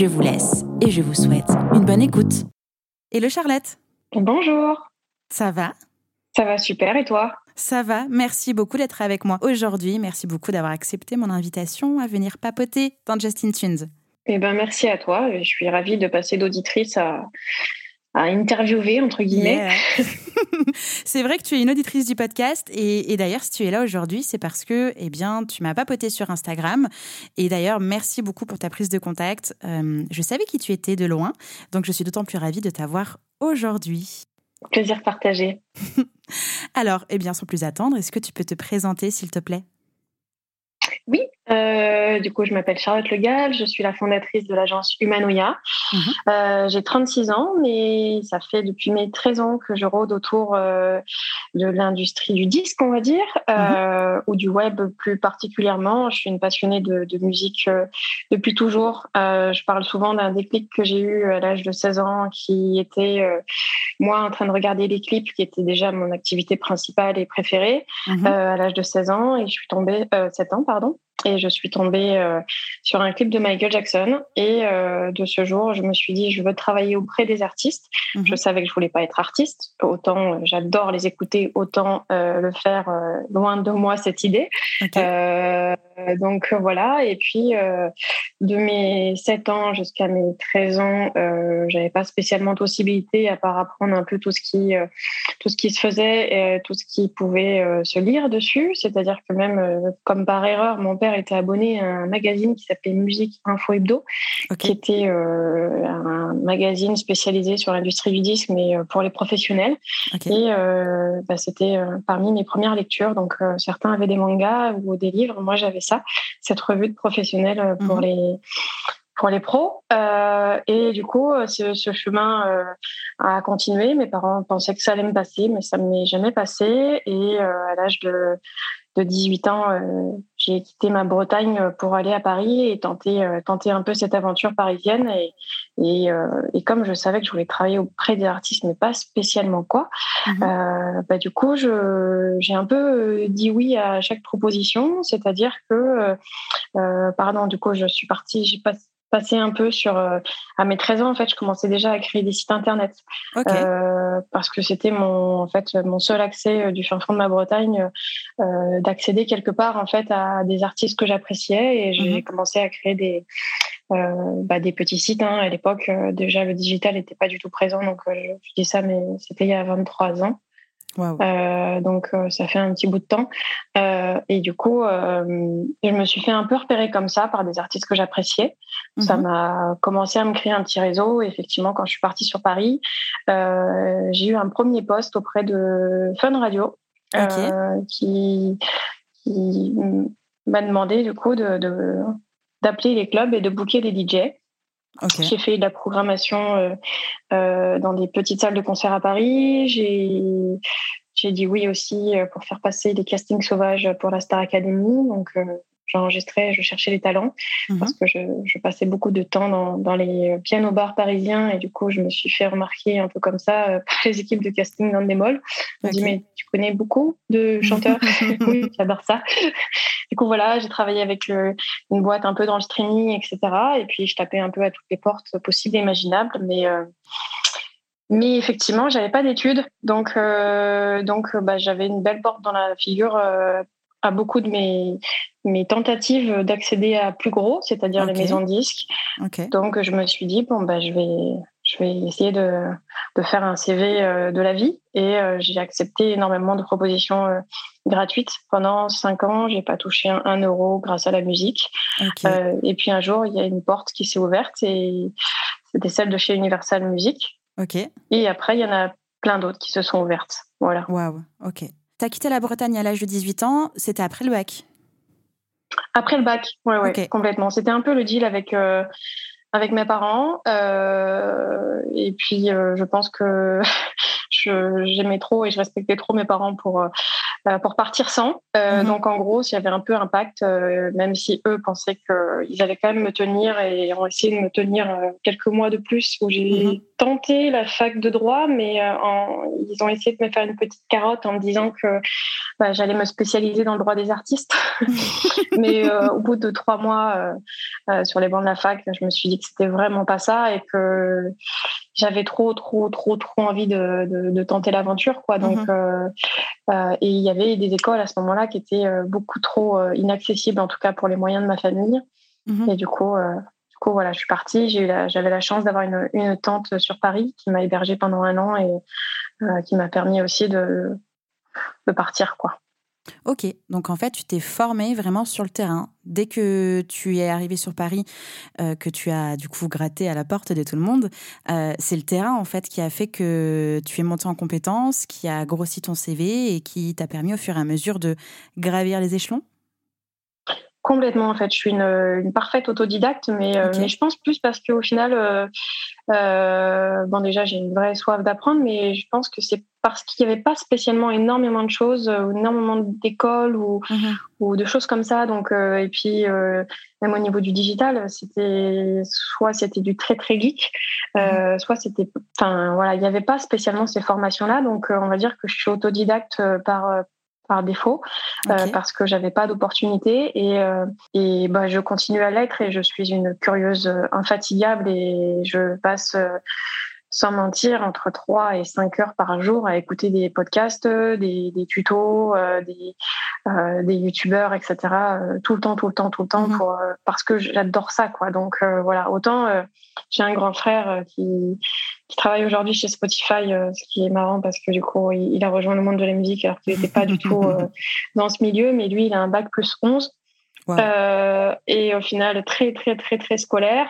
Je vous laisse et je vous souhaite une bonne écoute. Hello Charlotte. Bonjour. Ça va? Ça va super et toi? Ça va, merci beaucoup d'être avec moi aujourd'hui. Merci beaucoup d'avoir accepté mon invitation à venir papoter dans Justin Tunes. Eh ben merci à toi. Je suis ravie de passer d'auditrice à, à interviewer, entre guillemets. c'est vrai que tu es une auditrice du podcast et, d'ailleurs, si tu es là aujourd'hui, c'est parce que eh bien, tu m'as papoté sur Instagram. Et d'ailleurs, merci beaucoup pour ta prise de contact. Euh, je savais qui tu étais de loin, donc je suis d'autant plus ravie de t'avoir aujourd'hui. Plaisir partagé. Alors, eh bien, sans plus attendre, est-ce que tu peux te présenter, s'il te plaît? Oui, euh, du coup, je m'appelle Charlotte Legal, je suis la fondatrice de l'agence Humanoia. Mhm. Euh, j'ai 36 ans, mais ça fait depuis mes 13 ans que je rôde autour euh, de l'industrie du disque, on va dire, mhm. ou du web plus particulièrement. Je suis une passionnée de, de musique depuis toujours. je parle souvent d'un déclic que j'ai eu à l'âge de 16 ans, qui était moi en train de regarder les clips, qui était déjà mon activité principale et préférée mhm. à l'âge de 16 ans, et je suis tombée 7 ans, pardon et je suis tombée euh, sur un clip de Michael Jackson. Et euh, de ce jour, je me suis dit, je veux travailler auprès des artistes. Mhm. Je savais que je voulais pas être artiste. Autant euh, j'adore les écouter, autant le faire loin de moi cette idée. Donc voilà. Et puis de mes 7 ans jusqu'à mes 13 ans, j'avais pas spécialement de possibilité à part apprendre un peu tout ce qui tout ce qui se faisait, et tout ce qui pouvait se lire dessus. C'est-à-dire que même comme par erreur, mon père était abonné à un magazine qui s'appelait Musique Info Hebdo, qui était euh, un magazine spécialisé sur l'industrie du disque, mais euh, pour les professionnels. Et euh, bah, c'était parmi mes premières lectures. Donc certains avaient des mangas ou des livres. Moi, j'avais ça, cette revue de professionnels pour mhm. les pour les pros. et du coup, ce, ce chemin a continué. Mes parents pensaient que ça allait me passer, mais ça ne m'est jamais passé. Et à l'âge de de 18 ans, euh, j'ai quitté ma Bretagne pour aller à Paris et tenter, euh, tenter un peu cette aventure parisienne. Et, et, euh, et, comme je savais que je voulais travailler auprès des artistes, mais pas spécialement quoi, mhm. bah, du coup, j'ai un peu dit oui à chaque proposition. C'est-à-dire que, pardon, du coup, je suis partie, j'ai pas passé un peu sur euh, à mes 13 ans en fait je commençais déjà à créer des sites internet. Euh, parce que c'était mon en fait mon seul accès euh, du fin fond de ma Bretagne euh, d'accéder quelque part en fait à des artistes que j'appréciais. Et j'ai mhm. commencé à créer des bah, des petits sites hein. à l'époque déjà le digital n'était pas du tout présent. Donc je, je dis ça mais c'était il y a 23 ans euh, donc euh, ça fait un petit bout de temps euh, et du coup je me suis fait un peu repérer comme ça par des artistes que j'appréciais. Ça mhm. m'a commencé à me créer un petit réseau. effectivement, quand je suis partie sur Paris, j'ai eu un premier poste auprès de Fun Radio qui, qui m'a demandé du coup de d'appeler les clubs et de booker des DJ. J'ai fait de la programmation euh, euh, dans des petites salles de concert à Paris. J'ai dit oui aussi euh, pour faire passer des castings sauvages pour la Star Academy. Donc j'enregistrais, je cherchais les talents mhm. parce que je, je, passais beaucoup de temps dans, dans les pianos bars parisiens et du coup je me suis fait remarquer un peu comme ça euh, par les équipes de casting dans des malls. On me dit mais tu connais beaucoup de chanteurs? Oui, j'adore ça. du coup voilà, j'ai travaillé avec une boîte un peu dans le streaming, etc. Et puis je tapais un peu à toutes les portes possibles et imaginables, mais euh, mais effectivement, j'avais pas d'études, donc euh, donc bah, j'avais une belle porte dans la figure euh, à beaucoup de mes, mes tentatives d'accéder à plus gros, c'est-à-dire les maisons de disques. Donc, je me suis dit, bon, bah, je, vais, je vais essayer de, de faire un CV euh, de la vie. Et euh, j'ai accepté énormément de propositions euh, gratuites. Pendant cinq ans, j'ai pas touché un, euro grâce à la musique. et puis un jour, il y a une porte qui s'est ouverte et c'était celle de chez Universal Music. Et après, il y en a plein d'autres qui se sont ouvertes. Voilà. Waouh, ok. Tu as quitté la Bretagne à l'âge de 18 ans, c'était après le bac Après le bac, oui, ouais, complètement. C'était un peu le deal avec, euh, avec mes parents. et puis, je pense que j'aimais trop et je respectais trop mes parents pour euh, pour partir sans. Euh, mhm. Donc en gros, s'il y avait un peu impact, euh, même si eux pensaient qu'ils allaient quand même me tenir et ont essayé de me tenir quelques mois de plus où j'ai mhm. tenté la fac de droit, mais ils ont essayé de me faire une petite carotte en me disant que bah, j'allais me spécialiser dans le droit des artistes. mais au bout de trois mois sur les bancs de la fac, je me suis dit que c'était vraiment pas ça et que j'avais trop, trop, trop, trop envie de, de, tenter l'aventure, quoi. Donc, mhm. euh, euh, et il y avait des écoles à ce moment-là qui étaient euh, beaucoup trop inaccessibles, en tout cas pour les moyens de ma famille. Mhm. Et du coup, du coup, voilà, je suis partie. J'avais la chance d'avoir une, une, tante sur Paris qui m'a hébergée pendant un an et qui m'a permis aussi de, de partir, quoi. Ok, donc en fait, tu t'es formé vraiment sur le terrain. Dès que tu es arrivé sur Paris, euh, que tu as du coup gratté à la porte de tout le monde, euh, c'est le terrain en fait qui a fait que tu es monté en compétences, qui a grossi ton CV et qui t'a permis au fur et à mesure de gravir les échelons Complètement, en fait. Je suis une, parfaite autodidacte, mais, euh, mais, je pense plus parce qu'au final, euh, euh, bon, déjà, j'ai une vraie soif d'apprendre, mais je pense que c'est parce qu'il n'y avait pas spécialement énormément de choses, ou énormément d'écoles ou, mhm. ou de choses comme ça. Donc, et puis, même au niveau du digital, c'était soit c'était du très très geek, mhm. soit c'était, enfin voilà, il n'y avait pas spécialement ces formations-là. Donc, on va dire que je suis autodidacte par par défaut euh, parce que j'avais pas d'opportunité et, euh, et bah, je continue à l'être et je suis une curieuse euh, infatigable et je passe sans mentir, entre 3 et 5 heures par jour à écouter des podcasts, des, des tutos, des, des youtubeurs, etc. tout le temps, tout le temps, tout le temps, mhm. pour, parce que j'adore ça. quoi. Donc voilà, autant j'ai un grand frère qui, qui travaille aujourd'hui chez Spotify, euh, ce qui est marrant parce que du coup, il, a rejoint le monde de la musique alors qu'il n'était pas du tout euh, dans ce milieu, mais lui, il a un bac plus 11. Euh, et au final, très, très, très, très scolaire.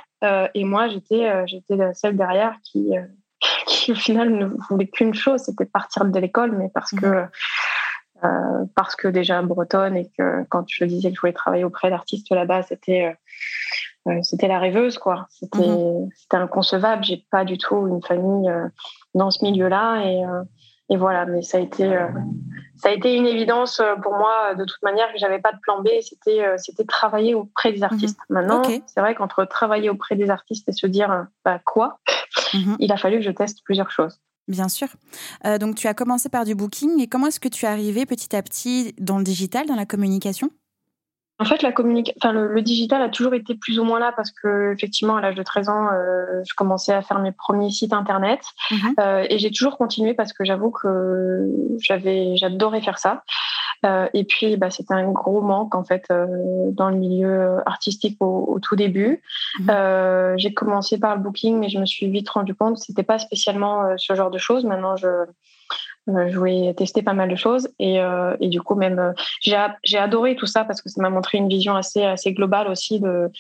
et moi, j'étais j'étais celle derrière qui, qui, au final, ne voulait qu'une chose, c'était partir de l'école, mais parce que mhm. parce que déjà bretonne et que quand je disais que je voulais travailler auprès d'artistes là-bas, c'était c'était la rêveuse, quoi. C'était mhm. inconcevable. J'ai pas du tout une famille euh, dans ce milieu-là. Et, euh, et, voilà, mais ça a été, euh, ça a été une évidence pour moi, de toute manière, que j'avais pas de plan B. C'était c'était travailler auprès des artistes. Mhm. Maintenant, c'est vrai qu'entre travailler auprès des artistes et se dire, bah, quoi, mhm. il a fallu que je teste plusieurs choses. Bien sûr. donc, tu as commencé par du booking. Et comment est-ce que tu es arrivé petit à petit dans le digital, dans la communication? En fait, la enfin, le, digital a toujours été plus ou moins là parce que, effectivement, à l'âge de 13 ans, euh, je commençais à faire mes premiers sites internet mhm. euh, et j'ai toujours continué parce que j'avoue que j'avais, j'adorais faire ça. Euh, et puis, bah, c'était un gros manque en fait dans le milieu artistique au, tout début. Mhm. j'ai commencé par le booking, mais je me suis vite rendu compte que c'était pas spécialement ce genre de choses. Maintenant, je euh, je voulais tester pas mal de choses et, euh, et du coup même euh, j'ai adoré tout ça parce que ça m'a montré une vision assez assez globale aussi de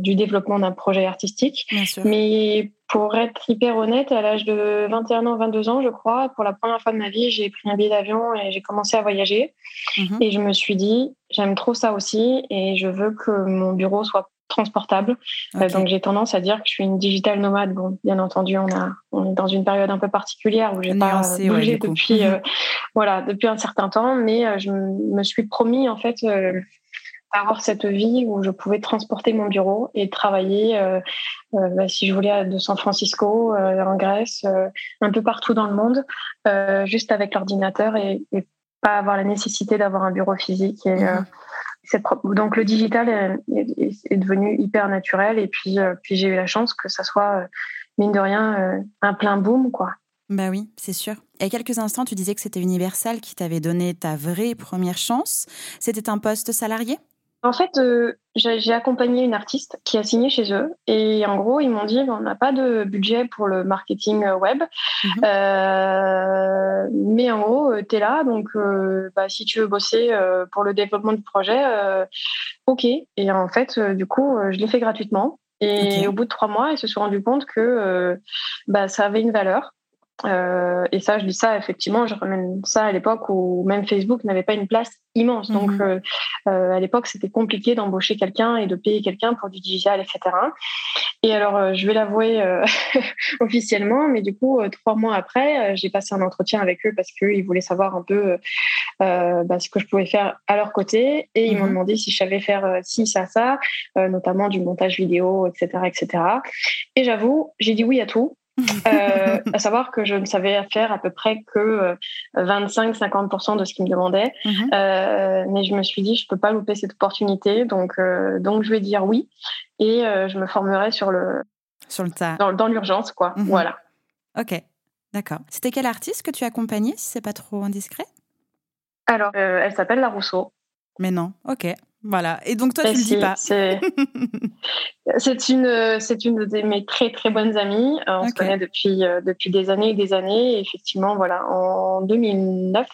du développement d'un projet artistique. Mais pour être hyper honnête, à l'âge de 21 ans, 22 ans, je crois, pour la première fois de ma vie, j'ai pris un billet d'avion et j'ai commencé à voyager. Mhm. Et je me suis dit, j'aime trop ça aussi et je veux que mon bureau soit transportable. Euh, donc j'ai tendance à dire que je suis une digital nomade. Bon, bien entendu, on a on est dans une période un peu particulière où j'ai pas bougé depuis euh, voilà depuis un certain temps, mais euh, je me suis promis en fait avoir cette vie où je pouvais transporter mon bureau et travailler, bah, si je voulais, de San Francisco, en Grèce, un peu partout dans le monde, juste avec l'ordinateur et, pas avoir la nécessité d'avoir un bureau physique. Et, Donc le digital est, devenu hyper naturel et puis, euh, puis j'ai eu la chance que ça soit, euh, mine de rien, euh, un plein boom. quoi. Bah oui, c'est sûr. Il y a quelques instants, tu disais que c'était Universal qui t'avait donné ta vraie première chance. C'était un poste salarié? En fait, euh, j'ai accompagné une artiste qui a signé chez eux et en gros, ils m'ont dit on n'a pas de budget pour le marketing euh, web, mhm. euh, mais en gros, tu es là, donc bah, si tu veux bosser pour le développement du projet, ok. Et en fait, du coup, je l'ai fait gratuitement. Et au bout de trois mois, ils se sont rendus compte que bah, ça avait une valeur Euh, et ça, je dis ça, effectivement, je ramène ça à l'époque où même Facebook n'avait pas une place immense. Donc, mhm. euh, euh, à l'époque, c'était compliqué d'embaucher quelqu'un et de payer quelqu'un pour du digital, etc. Et alors, je vais l'avouer officiellement, mais du coup, trois mois après, j'ai passé un entretien avec eux parce qu'ils voulaient savoir un peu bah, ce que je pouvais faire à leur côté. Et ils m'ont mhm. demandé si je savais faire ci, ça, ça, notamment du montage vidéo, etc., etc. Et j'avoue, j'ai dit oui à tout. Euh, à savoir que je ne savais faire à peu près que 25-50% euh, de ce qu'ils me demandaient. Mhm. Euh, mais je me suis dit, je peux pas louper cette opportunité. Donc, donc je vais dire oui. Et je me formerai sur le, sur le tas. Dans, l'urgence, quoi. Mhm. Voilà. Ok, d'accord. C'était quel artiste que tu accompagnais, si c'est pas trop indiscret? Alors, elle s'appelle La Rousseau. Mais non, ok. Voilà. Et donc toi, tu ne le dis pas. C'est une, c'est une de mes très très bonnes amies. Euh, on se connaît depuis euh, depuis des années et des années. Et effectivement, voilà, en 2009,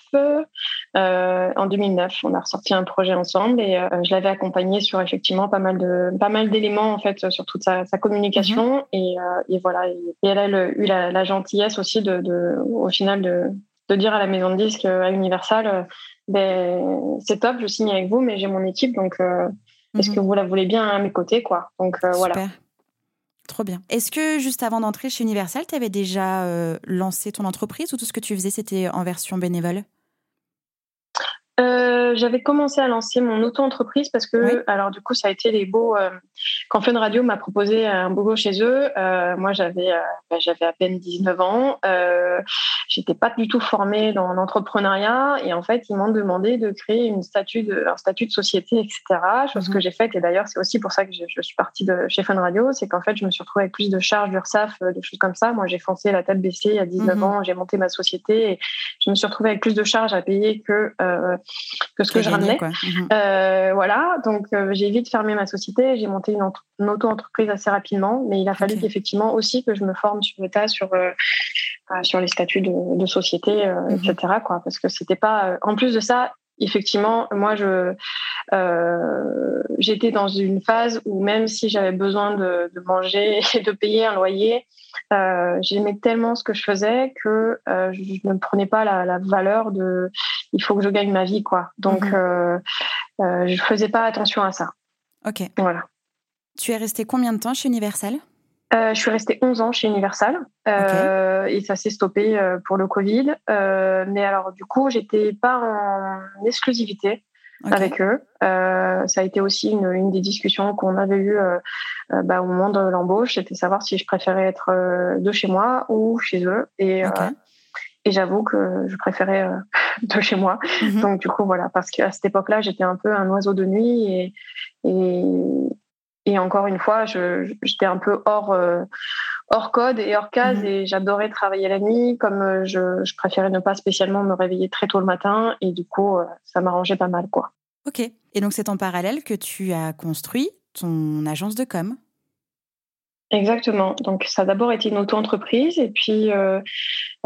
euh, en 2009, on a ressorti un projet ensemble et je l'avais accompagnée sur effectivement pas mal de pas mal d'éléments en fait sur toute sa, communication. Mhm. et, et, voilà. Et, elle a eu la, gentillesse aussi de, de, au final de de dire à la maison de disques à Universal ben, c'est top, je signe avec vous, mais j'ai mon équipe, donc euh, est-ce que mhm. vous la voulez bien à mes côtés, quoi? Donc euh, voilà. Trop bien. Est-ce que juste avant d'entrer chez Universal, tu avais déjà euh, lancé ton entreprise ou tout ce que tu faisais, c'était en version bénévole? J'avais commencé à lancer mon auto-entreprise parce que, alors du coup, ça a été les beaux. Euh, quand Fun Radio m'a proposé un boulot chez eux, euh, moi j'avais euh, bah, j'avais à peine 19 ans, euh, j'étais pas du tout formée dans l'entrepreneuriat et en fait ils m'ont demandé de créer une statut de un statut de société, etc. Chose que mhm. j'ai faite et d'ailleurs c'est aussi pour ça que je, je, suis partie de chez Fun Radio, c'est qu'en fait je me suis retrouvée avec plus de charges d'URSSAF, des choses comme ça. Moi j'ai foncé la tête baissée à 19 mhm. ans, j'ai monté ma société et je me suis retrouvée avec plus de charges à payer que que ce que je ramenais. Mhm. Euh, voilà, donc euh, j'ai vite fermé ma société, j'ai monté une, auto-entreprise assez rapidement, mais il a fallu effectivement aussi que je me forme sur l'État, sur euh, sur les statuts de, société, mhm. etc. Quoi, parce que c'était pas. En plus de ça, effectivement, moi, je j'étais dans une phase où même si j'avais besoin de, de, manger et de payer un loyer, euh, j'aimais tellement ce que je faisais que euh, je ne prenais pas la, valeur de il faut que je gagne ma vie quoi. Donc euh, euh, je faisais pas attention à ça. Ok. Voilà. Tu es resté combien de temps chez Universal? Je suis restée 11 ans chez Universal et ça s'est stoppé pour le Covid. mais alors du coup, j'étais pas en exclusivité avec eux. Euh, ça a été aussi une, une des discussions qu'on avait eues euh, euh, bah, au moment de l'embauche, c'était savoir si je préférais être de chez moi ou chez eux. Et, et j'avoue que je préférais de chez moi. Mhm. Donc du coup voilà, parce qu'à cette époque-là, j'étais un peu un oiseau de nuit et, et, et encore une fois, j'étais un peu hors hors code et hors case mhm. et j'adorais travailler la nuit comme je, je, préférais ne pas spécialement me réveiller très tôt le matin et du coup ça m'arrangeait pas mal quoi. Ok. Et donc, c'est en parallèle que tu as construit ton agence de com. Exactement. Donc, ça a d'abord été une auto-entreprise. Et puis, euh,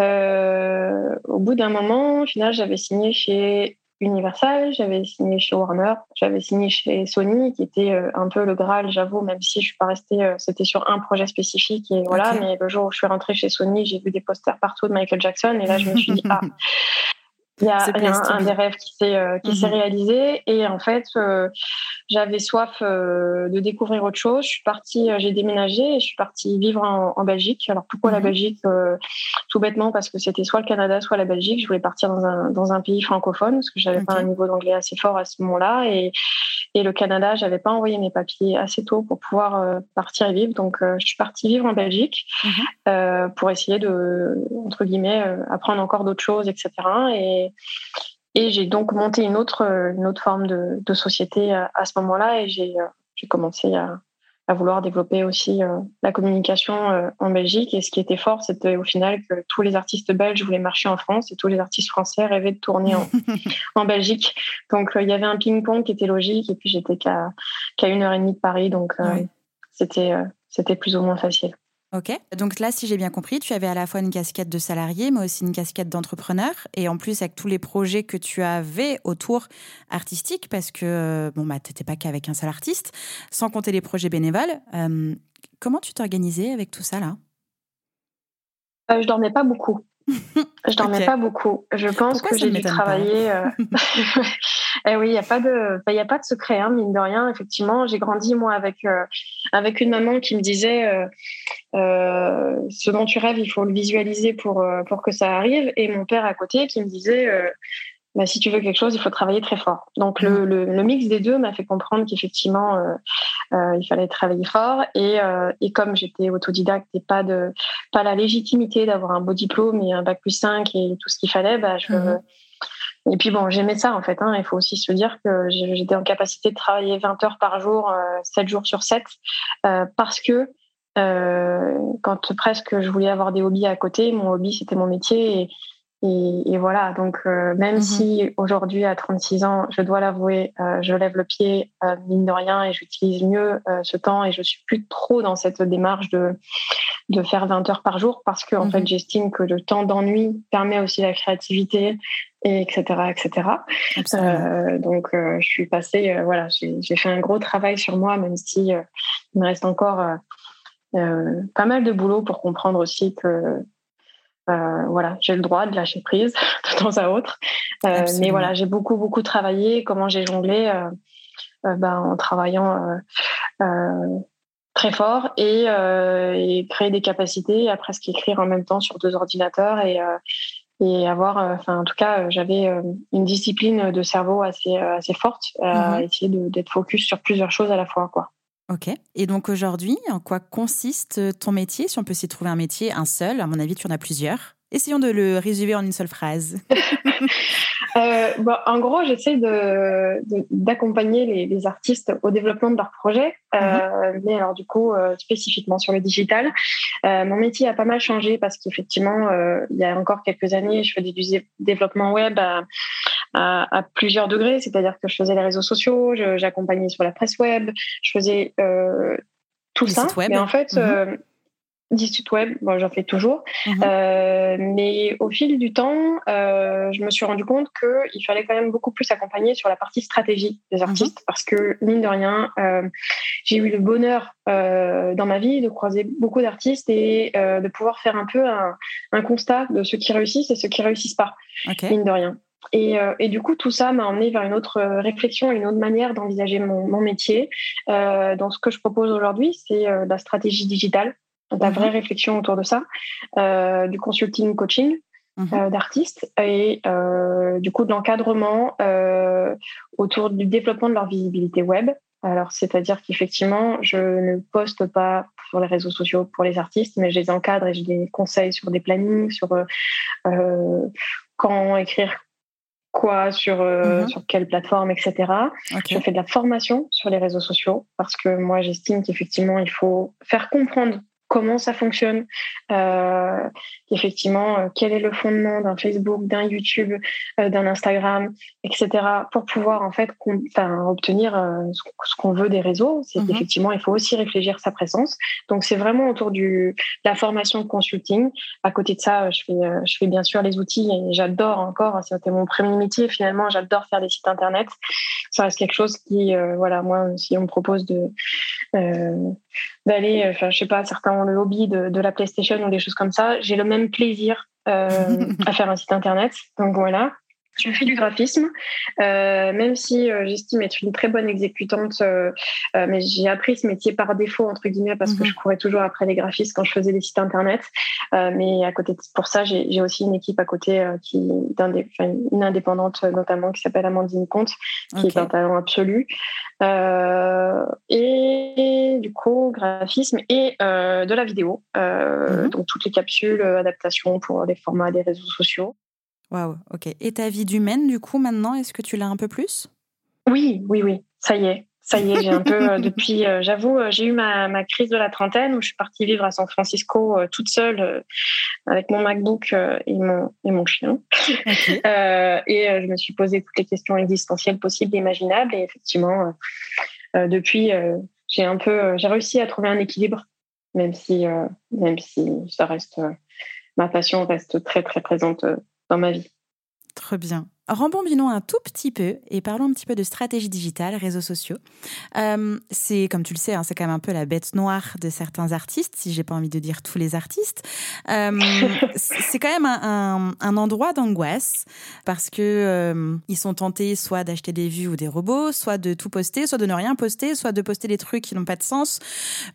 euh, au bout d'un moment, au final, j'avais signé chez Universal, j'avais signé chez Warner, j'avais signé chez Sony, qui était euh, un peu le Graal, j'avoue, même si je suis pas restée, c'était sur un projet spécifique. Et voilà. Mais le jour où je suis rentrée chez Sony, j'ai vu des posters partout de Michael Jackson. Et là, je me suis dit, ah, il y a, un, des rêves qui s'est euh, qui s'est mhm. réalisé et en fait euh, j'avais soif euh, de découvrir autre chose. Je suis partie, j'ai déménagé et je suis partie vivre en, en Belgique. Alors pourquoi la mhm. Belgique Tout bêtement? Parce que c'était soit le Canada, soit la Belgique. Je voulais partir dans un dans un pays francophone parce que j'avais pas un niveau d'anglais assez fort à ce moment-là et et le Canada, j'avais pas envoyé mes papiers assez tôt pour pouvoir partir et vivre. Donc je suis partie vivre en Belgique mhm. pour essayer de entre guillemets apprendre encore d'autres choses, etc. Et et, j'ai donc monté une autre, une autre forme de, de société à, ce moment-là et j'ai commencé à, à, vouloir développer aussi euh, la communication euh, en Belgique. Et ce qui était fort, c'était au final que tous les artistes belges voulaient marcher en France et tous les artistes français rêvaient de tourner en, en Belgique. Donc euh, il y avait un ping-pong qui était logique et puis j'étais qu'à une heure et demie de Paris. Donc c'était c'était plus ou moins facile. Ok. Donc là, si j'ai bien compris, tu avais à la fois une casquette de salarié, mais aussi une casquette d'entrepreneur. Et en plus, avec tous les projets que tu avais autour artistiques, parce que euh, bon, bah, tu n'étais pas qu'avec un seul artiste, sans compter les projets bénévoles. Euh, comment tu t'organisais avec tout ça là? Euh, Je dormais pas beaucoup. Je dormais pas beaucoup. Je pense que j'ai dû travailler. Euh... eh oui, il n'y a pas de, il a pas de secret, hein, mine de rien. Effectivement, j'ai grandi moi avec euh, avec une maman qui me disait euh, ce dont tu rêves, il faut le visualiser pour pour que ça arrive, et mon père à côté qui me disait bah, si tu veux quelque chose, il faut travailler très fort. Donc le, mmh. le, mix des deux m'a fait comprendre qu'effectivement, euh, euh, il fallait travailler fort. Et, euh, et comme j'étais autodidacte et pas de pas la légitimité d'avoir un beau diplôme et un bac plus 5 et tout ce qu'il fallait, bah, je, mmh. Et puis bon, j'aimais ça en fait. Hein. Il faut aussi se dire que j'étais en capacité de travailler 20 heures par jour, 7 jours sur 7, parce que quand presque je voulais avoir des hobbies à côté, mon hobby c'était mon métier et, et, et, voilà, donc euh, même mhm. si aujourd'hui à 36 ans, je dois l'avouer, euh, je lève le pied euh, mine de rien et j'utilise mieux ce temps et je suis plus trop dans cette démarche de de faire 20 heures par jour parce que en fait mhm. j'estime que le temps d'ennui permet aussi la créativité et etc etc. donc je suis passée voilà j'ai fait un gros travail sur moi même si il me reste encore pas mal de boulot pour comprendre aussi que euh, voilà, j'ai le droit de lâcher prise de temps à autre. Euh, mais voilà, j'ai beaucoup, beaucoup travaillé. Comment j'ai jonglé euh, ben, en travaillant très fort et, et, créer des capacités, à presque écrire en même temps sur deux ordinateurs et, et avoir, enfin en tout cas, j'avais une discipline de cerveau assez, assez forte, à mm-hmm. essayer d'être focus sur plusieurs choses à la fois. Quoi. Ok. Et donc aujourd'hui, en quoi consiste ton métier Si on peut s'y trouver un métier, un seul, à mon avis, tu en as plusieurs. Essayons de le résumer en une seule phrase. euh, bon, en gros, j'essaie d'accompagner de, les, les, artistes au développement de leurs projets, euh, mhm. mais alors du coup, euh, spécifiquement sur le digital. Euh, mon métier a pas mal changé parce qu'effectivement, euh, il y a encore quelques années, je faisais du développement web à, plusieurs degrés, c'est-à-dire que je faisais les réseaux sociaux, j'accompagnais sur la presse web, je faisais tout ça. Mais en fait, site web, bon, j'en fais toujours. Mhm. Euh, mais au fil du temps, euh, je me suis rendu compte qu'il fallait quand même beaucoup plus accompagner sur la partie stratégie des mhm. artistes parce que, mine de rien, euh, j'ai eu le bonheur euh, dans ma vie de croiser beaucoup d'artistes et euh, de pouvoir faire un peu un, un, constat de ceux qui réussissent et ceux qui réussissent pas, mine de rien. Et, euh, et, du coup, tout ça m'a emmené vers une autre réflexion, une autre manière d'envisager mon, mon, métier. Euh, donc, ce que je propose aujourd'hui, c'est la stratégie digitale de la vraie mhm. réflexion autour de ça, euh, du consulting coaching mhm. euh, d'artistes et euh, du coup de l'encadrement euh, autour du développement de leur visibilité web. Alors, c'est-à-dire qu'effectivement, je ne poste pas sur les réseaux sociaux pour les artistes, mais je les encadre et je les conseille sur des plannings, sur euh, quand écrire quoi, sur, mhm. sur quelle plateforme, etc. Je fais de la formation sur les réseaux sociaux parce que moi, j'estime qu'effectivement, il faut faire comprendre comment ça fonctionne, euh, effectivement, euh, quel est le fondement d'un Facebook, d'un YouTube, euh, d'un Instagram, etc., pour pouvoir en fait obtenir euh, ce qu'on veut des réseaux. C'est mhm. effectivement, il faut aussi réfléchir sa présence. Donc c'est vraiment autour du la formation de consulting. À côté de ça, je fais, je fais bien sûr les outils et j'adore encore. C'était mon premier métier finalement. J'adore faire des sites internet. Ça reste quelque chose qui, voilà, moi, si on me propose de d'aller, enfin, je sais pas, certains ont le hobby de, de, la PlayStation ou des choses comme ça. J'ai le même plaisir euh, à faire un site internet. Donc voilà. Je fais du graphisme, euh, même si euh, j'estime être une très bonne exécutante, euh, mais j'ai appris ce métier par défaut entre guillemets parce que mhm. je courais toujours après les graphistes quand je faisais des sites internet. Mais à côté de, pour ça, j'ai aussi une équipe à côté qui une indépendante notamment qui s'appelle Amandine Comte, qui est un talent absolu. et du coup, graphisme et de la vidéo, mhm. donc toutes les capsules, adaptations pour les formats des réseaux sociaux. Waouh, ok. Et ta vie d'humaine, du coup, maintenant, est-ce que tu l'as un peu plus? Oui, oui, oui. Ça y est. Ça y est, j'ai un peu, euh, depuis, euh, j'avoue, euh, j'ai eu ma, ma, crise de la trentaine où je suis partie vivre à San Francisco toute seule avec mon MacBook et, mon, et mon chien. et je me suis posé toutes les questions existentielles possibles et imaginables. Et effectivement, depuis, j'ai un peu, j'ai réussi à trouver un équilibre, même si, même si ça reste, ma passion reste très, très présente dans ma vie. Très bien. rembobinons un tout petit peu et parlons un petit peu de stratégie digitale, réseaux sociaux. Euh, c'est, comme tu le sais, hein, c'est quand même un peu la bête noire de certains artistes, si j'ai pas envie de dire tous les artistes. Euh, c'est quand même un, un, endroit d'angoisse parce que euh, ils sont tentés soit d'acheter des vues ou des robots, soit de tout poster, soit de ne rien poster, soit de poster des trucs qui n'ont pas de sens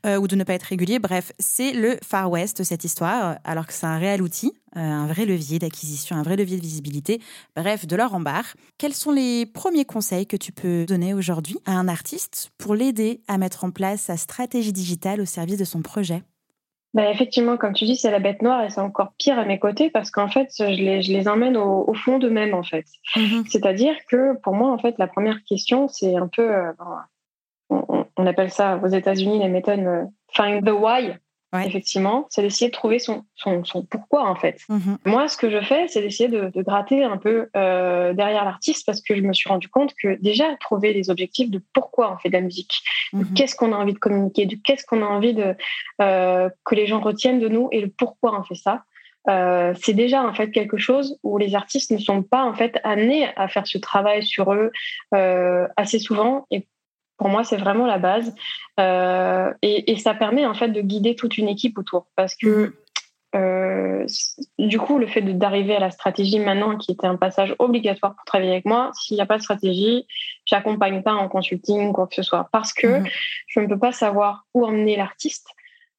ou de ne pas être régulier. Bref, c'est le Far West cette histoire, alors que c'est un réel outil un vrai levier d'acquisition, un vrai levier de visibilité, bref, de leur embarque. Quels sont les premiers conseils que tu peux donner aujourd'hui à un artiste pour l'aider à mettre en place sa stratégie digitale au service de son projet? Bah effectivement, comme tu dis, c'est la bête noire et c'est encore pire à mes côtés parce qu'en fait, je les, je les emmène au, fond d'eux-mêmes, en fait. Mm-hmm. C'est-à-dire que pour moi, en fait, la première question, c'est un peu, euh, on, appelle ça aux États-Unis la méthode euh, Find the Why effectivement, c'est d'essayer de trouver son, son, pourquoi en fait. Mhm. Moi, ce que je fais, c'est d'essayer de, gratter un peu euh, derrière l'artiste parce que je me suis rendu compte que déjà trouver les objectifs de pourquoi on fait de la musique, de mhm. qu'est-ce qu'on a envie de communiquer, de qu'est-ce qu'on a envie de euh, que les gens retiennent de nous et le pourquoi on fait ça. Euh, c'est déjà en fait quelque chose où les artistes ne sont pas en fait amenés à faire ce travail sur eux assez souvent et pour moi, c'est vraiment la base. Euh, et, ça permet en fait de guider toute une équipe autour. Parce que mhm. euh, du coup, le fait d'arriver à la stratégie maintenant, qui était un passage obligatoire pour travailler avec moi, s'il n'y a pas de stratégie, j'accompagne pas en consulting ou quoi que ce soit. Parce que mhm. je ne peux pas savoir où emmener l'artiste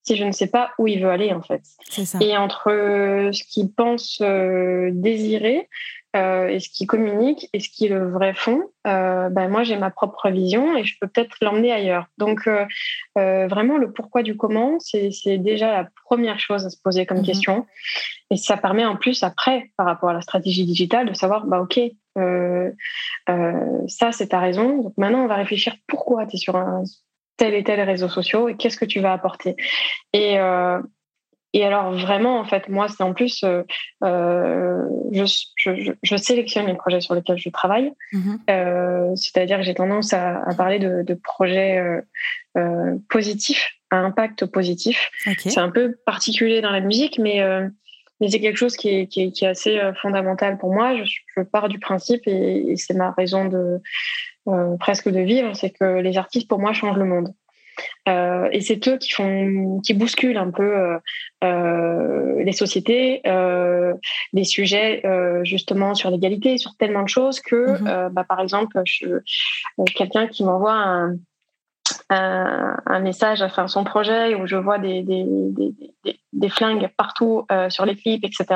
si je ne sais pas où il veut aller en fait. Ça. Et entre ce qu'il pense euh, désirer euh, et ce qui communique et ce qui est le vrai fond, euh, ben moi j'ai ma propre vision et je peux peut-être l'emmener ailleurs. Donc euh, vraiment le pourquoi du comment, c'est déjà la première chose à se poser comme mhm. question. Et ça permet en plus après, par rapport à la stratégie digitale, de savoir, bah ok, ça c'est ta raison. Donc maintenant on va réfléchir pourquoi tu es sur un tel et tel réseau social et qu'est-ce que tu vas apporter? Et, et alors vraiment, en fait, moi, c'est en plus, euh, euh, je, sélectionne les projets sur lesquels je travaille. Mhm. Euh, c'est-à-dire que j'ai tendance à, parler de, projets positifs, à impact positif. C'est un peu particulier dans la musique, mais, mais c'est quelque chose qui est, qui est, assez fondamental pour moi. Je, pars du principe, et c'est ma raison de presque de vivre, c'est que les artistes, pour moi, changent le monde. Euh, et c'est eux qui font, qui bousculent un peu euh, euh, les sociétés, les sujets justement sur l'égalité, sur tellement de choses que, mhm. bah, par exemple, quelqu'un qui m'envoie un, un, message, enfin son projet où je vois des, des, des, des flingues partout sur les clips, etc.,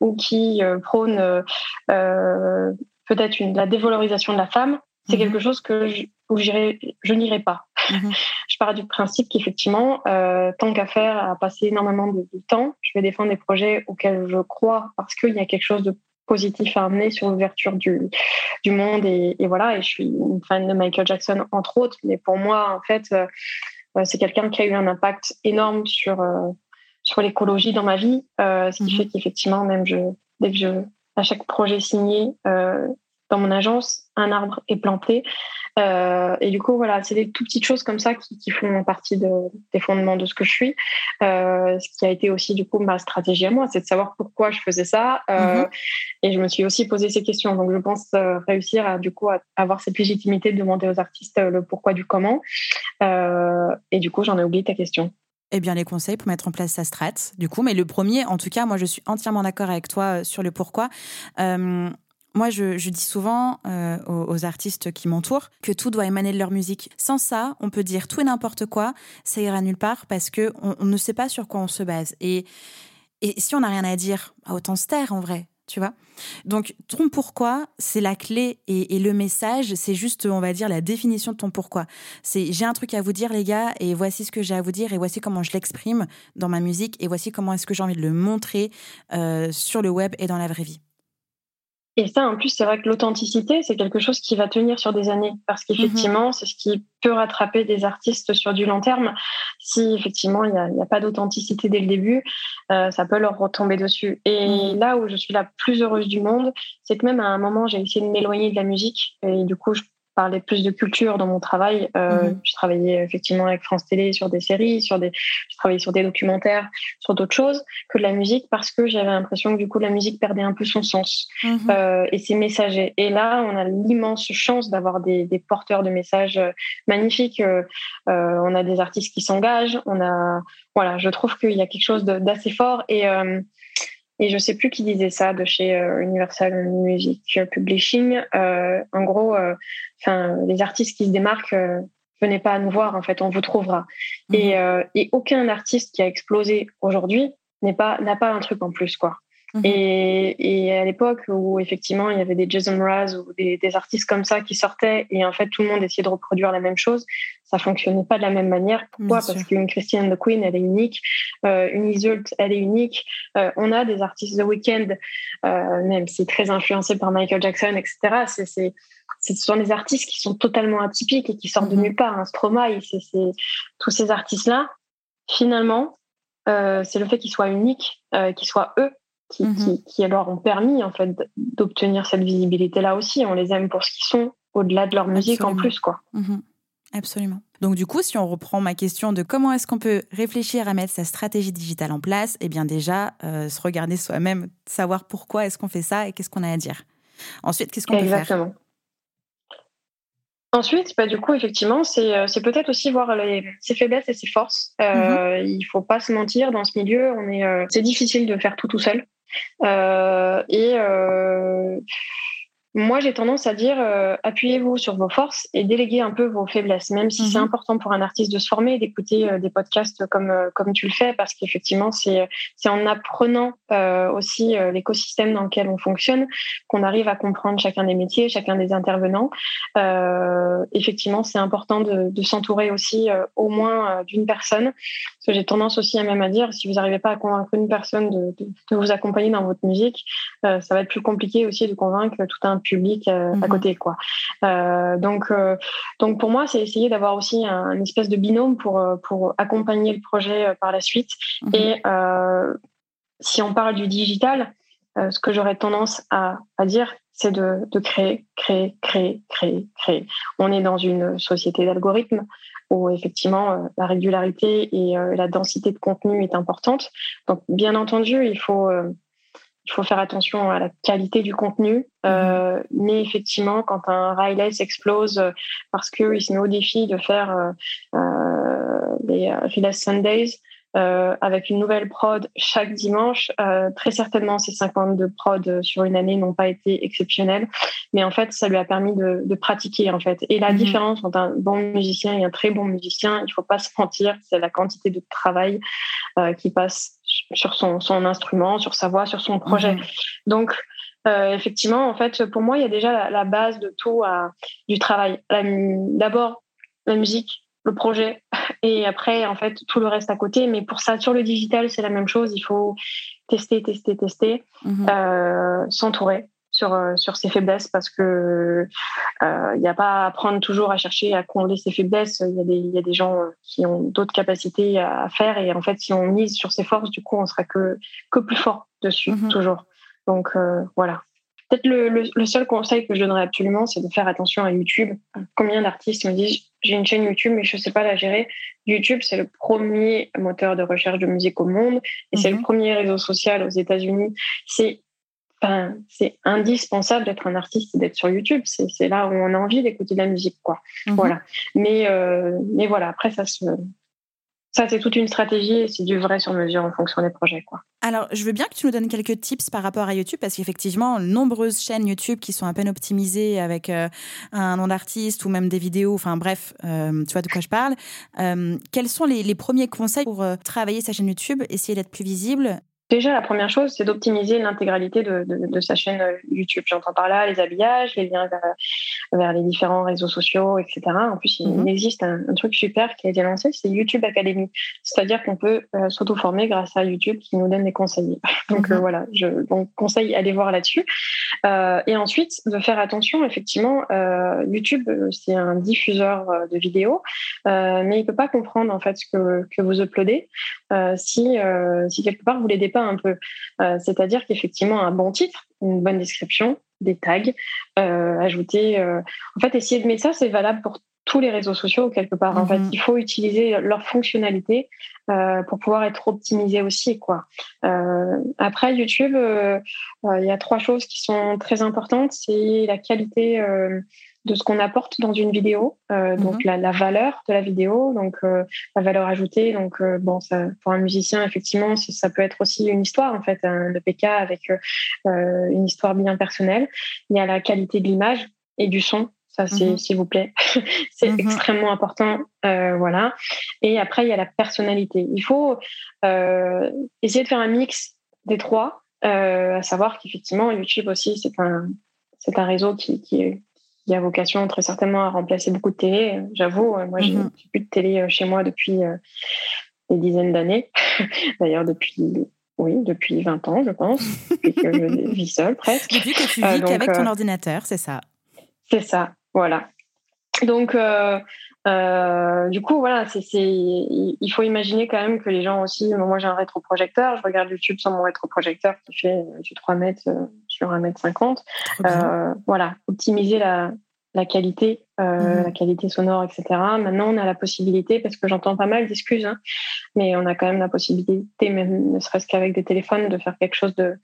ou qui prône peut-être la dévalorisation de la femme, c'est mhm. quelque chose que je, où je n'irai pas. Mhm. je pars du principe qu'effectivement, euh, tant qu'à faire, à passer énormément de, temps, je vais défendre des projets auxquels je crois parce qu'il y a quelque chose de positif à amener sur l'ouverture du, du monde. Et, voilà, et je suis une fan de Michael Jackson, entre autres. Mais pour moi, en fait, euh, c'est quelqu'un qui a eu un impact énorme sur, euh, sur l'écologie dans ma vie. ce qui mhm. fait qu'effectivement, même je, dès que je, à chaque projet signé, dans mon agence, un arbre est planté. Euh, et du coup, voilà, c'est des tout petites choses comme ça qui, font partie des fondements de ce que je suis. Euh, ce qui a été aussi, du coup, ma stratégie à moi, c'est de savoir pourquoi je faisais ça. Euh, mm-hmm. Et je me suis aussi posé ces questions. Donc, je pense réussir à, du coup, à avoir cette légitimité de demander aux artistes le pourquoi du comment. et du coup, j'en ai oublié ta question. Eh bien, les conseils pour mettre en place sa strat, du coup. Mais le premier, en tout cas, moi, je suis entièrement d'accord avec toi sur le pourquoi. Moi, je, dis souvent euh, aux, artistes qui m'entourent que tout doit émaner de leur musique. Sans ça, on peut dire tout et n'importe quoi, ça ira nulle part parce que on, ne sait pas sur quoi on se base. Et, si on n'a rien à dire, bah, autant se taire en vrai, tu vois. Donc, ton pourquoi, c'est la clé et, le message, c'est juste, on va dire, la définition de ton pourquoi. C'est j'ai un truc à vous dire, les gars, et voici ce que j'ai à vous dire, et voici comment je l'exprime dans ma musique, et voici comment est-ce que j'ai envie de le montrer euh, sur le web et dans la vraie vie. Et ça, en plus, c'est vrai que l'authenticité, c'est quelque chose qui va tenir sur des années, parce qu'effectivement, mhm. c'est ce qui peut rattraper des artistes sur du long terme. Si effectivement, il n'y a, pas d'authenticité dès le début, euh, ça peut leur retomber dessus. Et mhm. là où je suis la plus heureuse du monde, c'est que même à un moment, j'ai essayé de m'éloigner de la musique, et du coup, je parler plus de culture dans mon travail. Euh, mhm. Je travaillais effectivement avec France Télé sur des séries, sur des, je travaillais sur des documentaires, sur d'autres choses que de la musique parce que j'avais l'impression que du coup la musique perdait un peu son sens mhm. euh, et ses messagers. Et là, on a l'immense chance d'avoir des, des, porteurs de messages euh, magnifiques. Euh, on a des artistes qui s'engagent. On a, voilà, je trouve qu'il y a quelque chose d'assez fort et et je sais plus qui disait ça de chez euh, Universal Music Publishing. Euh, en gros, euh, enfin, les artistes qui se démarquent, venez pas à nous voir. En fait, on vous trouvera. Mhm. Et, et aucun artiste qui a explosé aujourd'hui n'est pas n'a pas un truc en plus, quoi. Mhm. Et, et, à l'époque où effectivement il y avait des Jason Mraz ou des, des, artistes comme ça qui sortaient et en fait tout le monde essayait de reproduire la même chose, ça fonctionnait pas de la même manière. Pourquoi? Parce qu'une Christiane The Queen, elle est unique, euh, une Isolt, elle est unique. Euh, on a des artistes The Weeknd, euh, même si très influencés par Michael Jackson, etc. C'est, c'est, ce sont des artistes qui sont totalement atypiques et qui sortent de mhm. nulle part. Un Stromae, c'est, c'est tous ces artistes-là. Finalement, euh, c'est le fait qu'ils soient uniques, euh, qu'ils soient eux, qui, mhm. qui, qui, alors ont permis en fait d'obtenir cette visibilité là aussi. On les aime pour ce qu'ils sont, au-delà de leur musique en plus, quoi. Mhm. Absolument. Donc du coup, si on reprend ma question de comment est-ce qu'on peut réfléchir à mettre sa stratégie digitale en place, eh bien déjà, euh, se regarder soi-même, savoir pourquoi est-ce qu'on fait ça et qu'est-ce qu'on a à dire. Ensuite, qu'est-ce qu'on peut faire? Exactement. Ensuite, bah, du coup, effectivement, c'est, euh, peut-être aussi voir les, ses faiblesses et ses forces. Euh, mhm. Il faut pas se mentir, dans ce milieu, on est, euh, c'est difficile de faire tout tout seul. Euh, et euh, moi, j'ai tendance à dire euh, appuyez-vous sur vos forces et déléguez un peu vos faiblesses, même si c'est mhm. important pour un artiste de se former, d'écouter euh, des podcasts comme euh, comme tu le fais, parce qu'effectivement, c'est c'est en apprenant aussi l'écosystème dans lequel on fonctionne qu'on arrive à comprendre chacun des métiers, chacun des intervenants. effectivement, c'est important de, de s'entourer aussi au moins d'une personne. Parce que j'ai tendance aussi à même à dire, si vous n'arrivez pas à convaincre une personne de, de, de, vous accompagner dans votre musique, ça va être plus compliqué aussi de convaincre tout un public euh, à mhm. côté quoi. Euh, donc euh, donc pour moi c'est essayer d'avoir aussi un, espèce de binôme pour pour accompagner le projet par la suite mhm. et si on parle du digital, ce que j'aurais tendance à, à dire, c'est de, de, créer, créer, créer, créer, créer. On est dans une société d'algorithmes où effectivement la régularité et la densité de contenu est importante. Donc bien entendu, il faut il faut faire attention à la qualité du contenu. Euh, mhm. mais effectivement, quand un Riley explose euh, parce qu'il se met au défi de faire euh, les Riles Sundays, euh, avec une nouvelle prod chaque dimanche. Euh, très certainement, ces 52 prods sur une année n'ont pas été exceptionnels, mais en fait, ça lui a permis de, de pratiquer en fait. Et la mhm. différence entre un bon musicien et un très bon musicien, il faut pas se mentir, c'est la quantité de travail euh, qui passe sur son, son, instrument, sur sa voix, sur son projet. Mhm. Donc euh, effectivement, en fait, pour moi, il y a déjà la, la base de tout à, du travail. D'abord, la musique, le projet et après en fait tout le reste à côté mais pour ça sur le digital c'est la même chose il faut tester tester tester mhm. euh, s'entourer sur euh, sur ses faiblesses parce que euh, il n'y a pas à prendre toujours à chercher à combler ses faiblesses il y a des y a des gens qui ont d'autres capacités à faire et en fait si on mise sur ses forces du coup on sera que que plus fort dessus mhm. toujours donc voilà Peut-être le, le, seul conseil que je donnerais absolument, c'est de faire attention à YouTube. Combien d'artistes me disent j'ai une chaîne YouTube mais je sais pas la gérer. YouTube, c'est le premier moteur de recherche de musique au monde et c'est le mhm. premier réseau social aux États-Unis. C'est Enfin, c'est indispensable d'être un artiste et d'être sur YouTube. C'est là où on a envie d'écouter de la musique, quoi. Mhm. Voilà. Mais, euh, mais voilà, après, ça se, ça, c'est toute une stratégie et c'est du vrai sur mesure en fonction des projets. Quoi. Alors, je veux bien que tu nous donnes quelques tips par rapport à YouTube parce qu'effectivement, nombreuses chaînes YouTube qui sont à peine optimisées avec euh, un nom d'artiste ou même des vidéos, enfin bref, euh, tu vois de quoi je parle. Quels sont les, les, premiers conseils pour travailler sa chaîne YouTube, essayer d'être plus visible? Déjà, la première chose, c'est d'optimiser l'intégralité de, de, de, sa chaîne euh, YouTube. J'entends par là les habillages, les liens vers, vers les différents réseaux sociaux, etc. En plus, il mhm. existe un, un, truc super qui a été lancé, c'est YouTube Academy. C'est-à-dire qu'on peut euh, s'auto-former grâce à YouTube qui nous donne des conseils. donc euh, mhm. voilà, je donc, conseille aller voir là-dessus. Euh, et ensuite, de faire attention, effectivement, YouTube, c'est un diffuseur de vidéos, mais il peut pas comprendre en fait ce que, que vous uploadez si, si quelque part vous l'aidez pas un peu. Euh, c'est-à-dire qu'effectivement, un bon titre, une bonne description, des tags, ajouter. en fait, essayer de mettre ça, c'est valable pour tous les réseaux sociaux quelque part. En fait, mhm. il faut utiliser leur fonctionnalité euh, pour pouvoir être optimisé aussi. Quoi. Euh, après YouTube, euh, il y a trois choses qui sont très importantes. C'est la qualité de ce qu'on apporte dans une vidéo, donc mhm. la, valeur de la vidéo, donc la valeur ajoutée. Donc bon, ça, pour un musicien, effectivement, ça peut être aussi une histoire en fait, le PK avec une histoire bien personnelle. Il y a la qualité de l'image et du son ça, c'est, mhm. s'il vous plaît, c'est mhm. extrêmement important. Euh, voilà. Et après, il y a la personnalité. Il faut euh, essayer de faire un mix des trois, euh, à savoir qu'effectivement, YouTube aussi, c'est un, c'est un réseau qui, qui, a vocation très certainement à remplacer beaucoup de télé. J'avoue, moi, j'ai mhm. plus de télé chez moi depuis des dizaines d'années. D'ailleurs, depuis oui, depuis 20 ans, je pense, depuis que je vis seule presque. Depuis que tu vis qu'avec ton ordinateur, c'est ça C'est ça. Voilà. Donc, euh, euh, du coup, voilà, c'est, il faut imaginer quand même que les gens aussi. Moi, j'ai un rétroprojecteur. Je regarde YouTube sur mon rétroprojecteur qui fait du 3 mètres euh, sur 1 mètre 50. voilà, optimiser la, qualité, mhm. la qualité sonore, etc. Maintenant, on a la possibilité, parce que j'entends pas mal d'excuses, hein, mais on a quand même la possibilité, même ne serait-ce qu'avec des téléphones, de faire quelque chose de,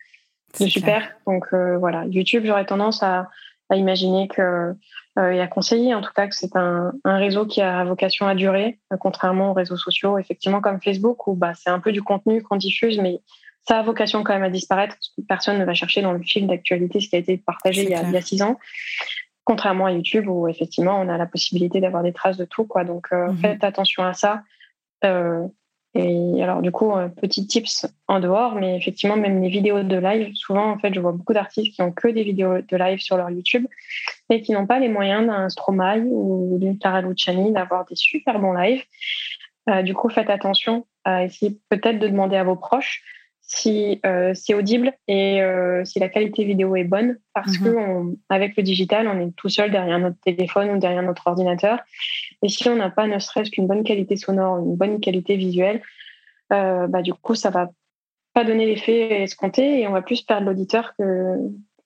super. Donc voilà, YouTube, j'aurais tendance à, à imaginer que euh, et à conseiller en tout cas que c'est un, un, réseau qui a vocation à durer, euh, contrairement aux réseaux sociaux, effectivement comme Facebook où bah, c'est un peu du contenu qu'on diffuse, mais ça a vocation quand même à disparaître parce que personne ne va chercher dans le fil d'actualité ce qui a été partagé il y, a, il y, a, six ans. Contrairement à YouTube où effectivement on a la possibilité d'avoir des traces de tout quoi. Donc euh, mhm. faites attention à ça. Euh, et alors, du coup, euh, petit tips en dehors, mais effectivement, même les vidéos de live, souvent, en fait, je vois beaucoup d'artistes qui ont que des vidéos de live sur leur YouTube et qui n'ont pas les moyens d'un Stromae ou d'une Clara Luciani d'avoir des super bons lives. Du coup, faites attention à essayer peut-être de demander à vos proches si euh, c'est audible et euh, si la qualité vidéo est bonne, parce mhm. que avec le digital, on est tout seul derrière notre téléphone ou derrière notre ordinateur. Et si on n'a pas ne serait-ce qu'une bonne qualité sonore, une bonne qualité visuelle, euh, bah, du coup, ça va pas donner l'effet escompté et on va plus perdre l'auditeur que,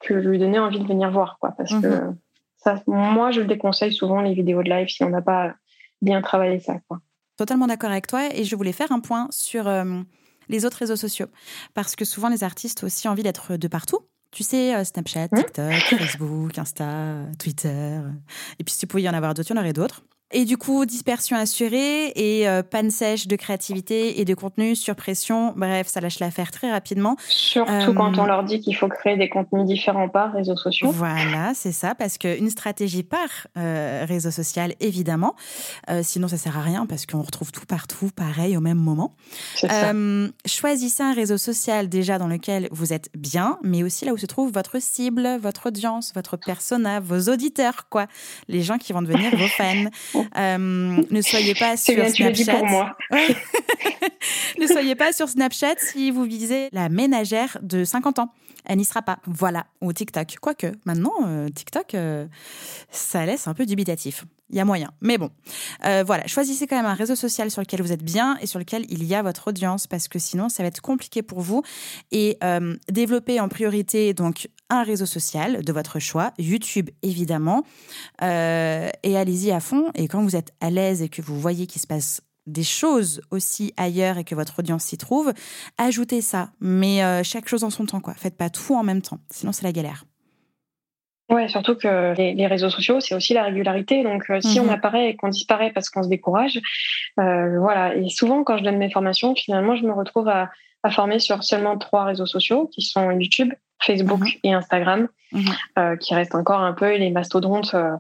que lui donner envie de venir voir. Quoi, parce que mhm. ça, moi, je le déconseille souvent les vidéos de live si on n'a pas bien travaillé ça. Quoi. Totalement d'accord avec toi et je voulais faire un point sur les autres réseaux sociaux. Parce que souvent, les artistes ont aussi envie d'être de partout. Tu sais, euh, Snapchat, TikTok, Facebook, Insta, Twitter. Et puis, si tu pouvais y en avoir d'autres, il y en aurait d'autres. Et du coup, dispersion assurée et euh, panne sèche de créativité et de contenu sur pression. Bref, ça lâche l'affaire très rapidement. Surtout quand on euh, leur dit qu'il faut créer des contenus différents par réseaux sociaux. Voilà, c'est ça, parce qu'une stratégie par euh, réseau social, évidemment. sinon, ça sert à rien parce qu'on retrouve tout partout, pareil, au même moment. choisissez un réseau social déjà dans lequel vous êtes bien, mais aussi là où se trouve votre cible, votre audience, votre persona, vos auditeurs, quoi. Les gens qui vont devenir vos fans. Euh, ne soyez pas sur Snapchat. ne soyez pas sur Snapchat si vous visez la ménagère de 50 ans. Elle n'y sera pas. Voilà. Ou TikTok. Quoique, maintenant, euh, TikTok, euh, ça laisse un peu dubitatif. Il y a moyen. Mais bon, voilà, choisissez quand même un réseau social sur lequel vous êtes bien et sur lequel il y a votre audience parce que sinon, ça va être compliqué pour vous. Et développer en priorité donc un réseau social de votre choix, YouTube évidemment, euh, et allez-y à fond. Et quand vous êtes à l'aise et que vous voyez qu'il se passe des choses aussi ailleurs et que votre audience s'y trouve, ajoutez ça. Mais euh, chaque chose en son temps, quoi. Faites pas tout en même temps, sinon c'est la galère. Ouais, surtout que les, réseaux sociaux, c'est aussi la régularité. Donc, euh, si on mhm. apparaît et qu'on disparaît parce qu'on se décourage, voilà. Et souvent, quand je donne mes formations, finalement, je me retrouve à, à former sur seulement trois réseaux sociaux qui sont YouTube, Facebook mhm. et Instagram, mhm. euh, qui restent encore un peu les mastodontes. Euh,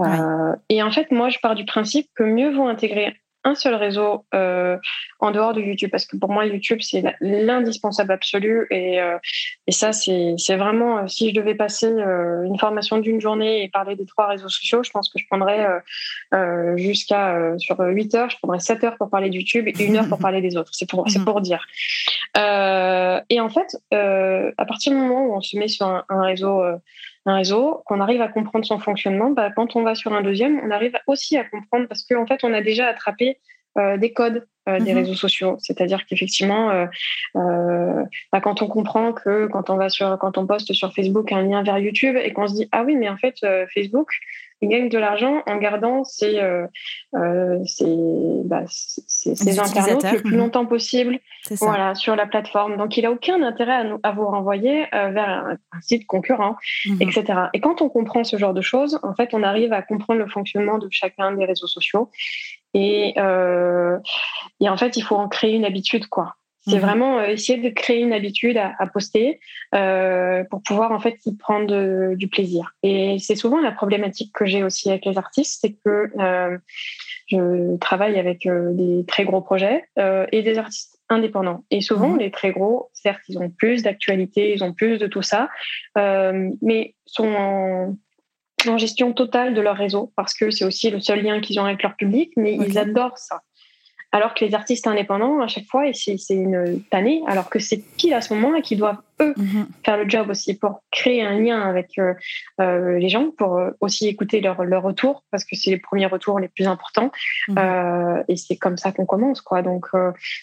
euh, et en fait, moi, je pars du principe que mieux vaut intégrer un seul réseau euh, en dehors de YouTube. Parce que pour moi YouTube c'est l'indispensable absolu. Et, euh, et ça c'est vraiment euh, si je devais passer une formation d'une journée et parler des trois réseaux sociaux je pense que je prendrais jusqu'à sur 8 heures je prendrais 7 heures pour parler de YouTube et une heure pour parler des autres. C'est pour pour dire. Et en fait à partir du moment où on se met sur un, un réseau un réseau, qu'on arrive à comprendre son fonctionnement, bah, quand on va sur un deuxième, on arrive aussi à comprendre parce qu'en fait, on a déjà attrapé des codes des mmh réseaux sociaux. C'est-à-dire qu'effectivement, bah, quand on comprend que quand on va sur, quand on poste sur Facebook un lien vers YouTube et qu'on se dit ah oui mais en fait Facebook il gagne de l'argent en gardant ses, euh, euh, bah, internautes le plus mhm. longtemps possible voilà, sur la plateforme. Donc, il n'a aucun intérêt à, nous, à vous renvoyer euh, vers un, site concurrent, mhm. etc. Et quand on comprend ce genre de choses, en fait, on arrive à comprendre le fonctionnement de chacun des réseaux sociaux. Et, et en fait, il faut en créer une habitude, quoi. C'est mhm. vraiment euh, essayer de créer une habitude à, poster euh, pour pouvoir en fait y prendre du plaisir. Et c'est souvent la problématique que j'ai aussi avec les artistes, c'est que euh, je travaille avec des très gros projets et des artistes indépendants. Et souvent, mhm. les très gros, certes, ils ont plus d'actualité, ils ont plus de tout ça, mais sont en, gestion totale de leur réseau parce que c'est aussi le seul lien qu'ils ont avec leur public, mais ils adorent ça. Alors que les artistes indépendants, à chaque fois, c'est une tannée, alors que c'est qui à ce moment-là qui doivent, eux, mhm. faire le job aussi pour créer un lien avec euh, euh, les gens, pour euh, aussi écouter leur, leur retour, parce que c'est les premiers retours les plus importants. Mhm. et c'est comme ça qu'on commence, quoi. Donc,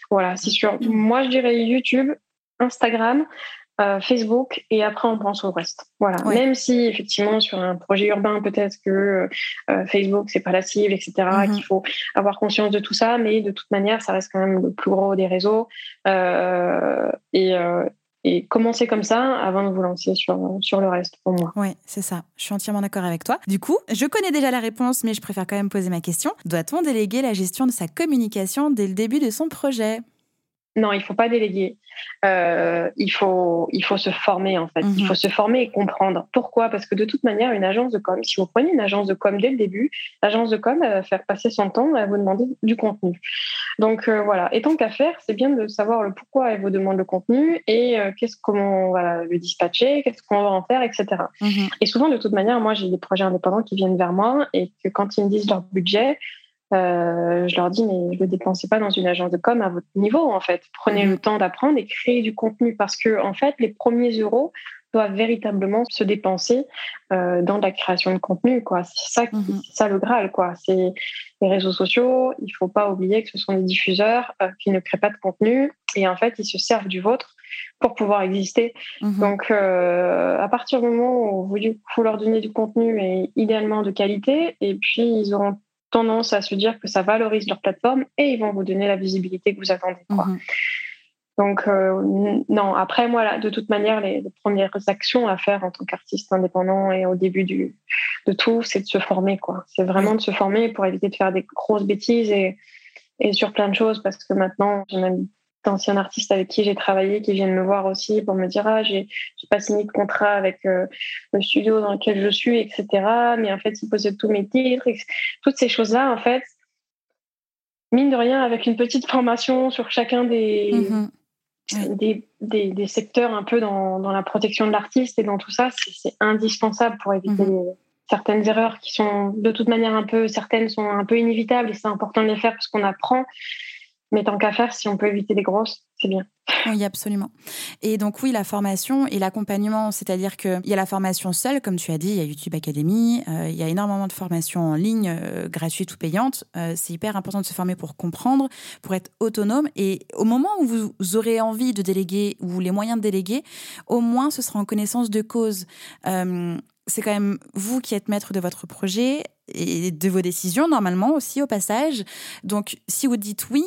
voilà, c'est sûr. Mhm. Moi, je dirais YouTube, Instagram, Facebook et après on pense au reste. Voilà. Même si effectivement sur un projet urbain peut-être que euh, Facebook c'est pas la cible, etc. Mhm. Qu'il faut avoir conscience de tout ça, mais de toute manière ça reste quand même le plus gros des réseaux euh, et, et commencer comme ça avant de vous lancer sur, sur le reste pour moi. Oui, c'est ça. Je suis entièrement d'accord avec toi. Du coup, je connais déjà la réponse, mais je préfère quand même poser ma question. Doit-on déléguer la gestion de sa communication dès le début de son projet? Non, il faut pas déléguer. Euh, il faut, il faut se former en fait. Il faut mhm. se former et comprendre. Pourquoi? Parce que de toute manière, une agence de com, si vous prenez une agence de com dès le début, l'agence de com elle va faire passer son temps à vous demander du contenu. Donc euh, voilà. Et tant qu'à faire, c'est bien de savoir le pourquoi elle vous demande le contenu et euh, qu'est-ce comment on va le dispatcher, qu'est-ce qu'on va en faire, etc. Mhm. Et souvent, de toute manière, moi j'ai des projets indépendants qui viennent vers moi et que quand ils me disent leur budget, euh, je leur dis, mais ne le dépensez pas dans une agence de com à votre niveau, en fait. Prenez le mhm. temps d'apprendre et créer du contenu parce que, en fait, les premiers euros doivent véritablement se dépenser euh, dans la création de contenu, quoi. C'est ça, mhm. ça le Graal, quoi. C'est les réseaux sociaux. Il faut pas oublier que ce sont des diffuseurs euh, qui ne créent pas de contenu et, en fait, ils se servent du vôtre pour pouvoir exister. Mhm. Donc, à partir du moment où vous, vous leur donnez du contenu et idéalement de qualité, et puis ils auront tendance à se dire que ça valorise leur plateforme et ils vont vous donner la visibilité que vous attendez. Mhm. Donc, euh, non, après, moi, de toute manière, les, premières actions à faire en tant qu'artiste indépendant et au début du, de tout, c'est de se former. quoi. C'est vraiment de se former pour éviter de faire des grosses bêtises et, et sur plein de choses parce que maintenant, j'en ai d'anciens artistes avec qui j'ai travaillé qui viennent me voir aussi pour me dire ah j'ai pas signé de contrat avec euh, le studio dans lequel je suis etc mais en fait ils possèdent tous mes titres toutes ces choses là en fait mine de rien avec une petite formation sur chacun des mm-hmm. Des, des, secteurs un peu dans, dans la protection de l'artiste et dans tout ça c'est indispensable pour éviter mm-hmm. certaines erreurs qui sont de toute manière un peu certaines sont un peu inévitables et c'est important de les faire parce qu'on apprend mais tant qu'à faire, si on peut éviter les grosses, c'est bien. Oui, absolument. Et donc oui, la formation et l'accompagnement, c'est-à-dire qu'il y a la formation seule, comme tu as dit, il y a YouTube Academy, euh, il y a énormément de formations en ligne, euh, gratuites ou payantes. Euh, c'est hyper important de se former pour comprendre, pour être autonome. Et au moment où vous aurez envie de déléguer ou les moyens de déléguer, au moins ce sera en connaissance de cause c'est quand même vous qui êtes maître de votre projet et de vos décisions normalement aussi au passage. Donc si vous dites oui,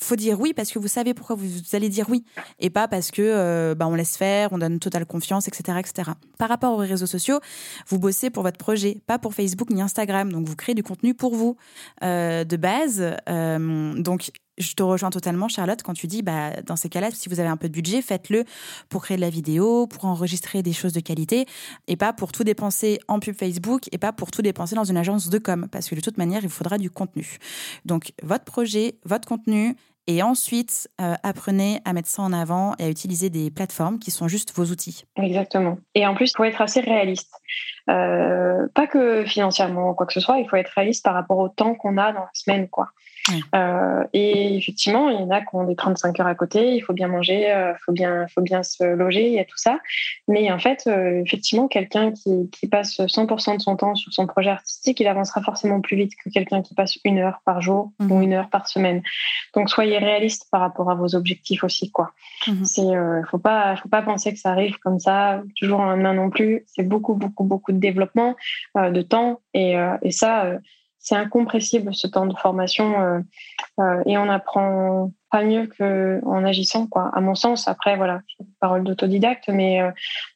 faut dire oui parce que vous savez pourquoi vous allez dire oui et pas parce que euh, bah, on laisse faire, on donne totale confiance, etc., etc. Par rapport aux réseaux sociaux, vous bossez pour votre projet, pas pour Facebook ni Instagram. Donc vous créez du contenu pour vous euh, de base. Euh, donc je te rejoins totalement, Charlotte, quand tu dis, bah, dans ces cas-là, si vous avez un peu de budget, faites-le pour créer de la vidéo, pour enregistrer des choses de qualité, et pas pour tout dépenser en pub Facebook, et pas pour tout dépenser dans une agence de com, parce que de toute manière, il faudra du contenu. Donc, votre projet, votre contenu, et ensuite, euh, apprenez à mettre ça en avant et à utiliser des plateformes qui sont juste vos outils. Exactement. Et en plus, il faut être assez réaliste. Euh, pas que financièrement ou quoi que ce soit, il faut être réaliste par rapport au temps qu'on a dans la semaine. quoi. Euh, et effectivement, il y en a qui ont des 35 heures à côté, il faut bien manger, il euh, faut, bien, faut bien se loger, il y a tout ça. Mais en fait, euh, effectivement, quelqu'un qui, qui, passe 100% de son temps sur son projet artistique, il avancera forcément plus vite que quelqu'un qui passe une heure par jour ou mhm. une heure par semaine. Donc, soyez réaliste par rapport à vos objectifs aussi. quoi. Mhm. C'est, faut pas, faut pas penser que ça arrive comme ça, toujours en main non plus. C'est beaucoup, beaucoup, beaucoup de développement, de temps. Et, et ça, c'est incompressible ce temps de formation euh, euh, et on apprend pas mieux qu'en agissant quoi. À mon sens après voilà parole d'autodidacte mais euh,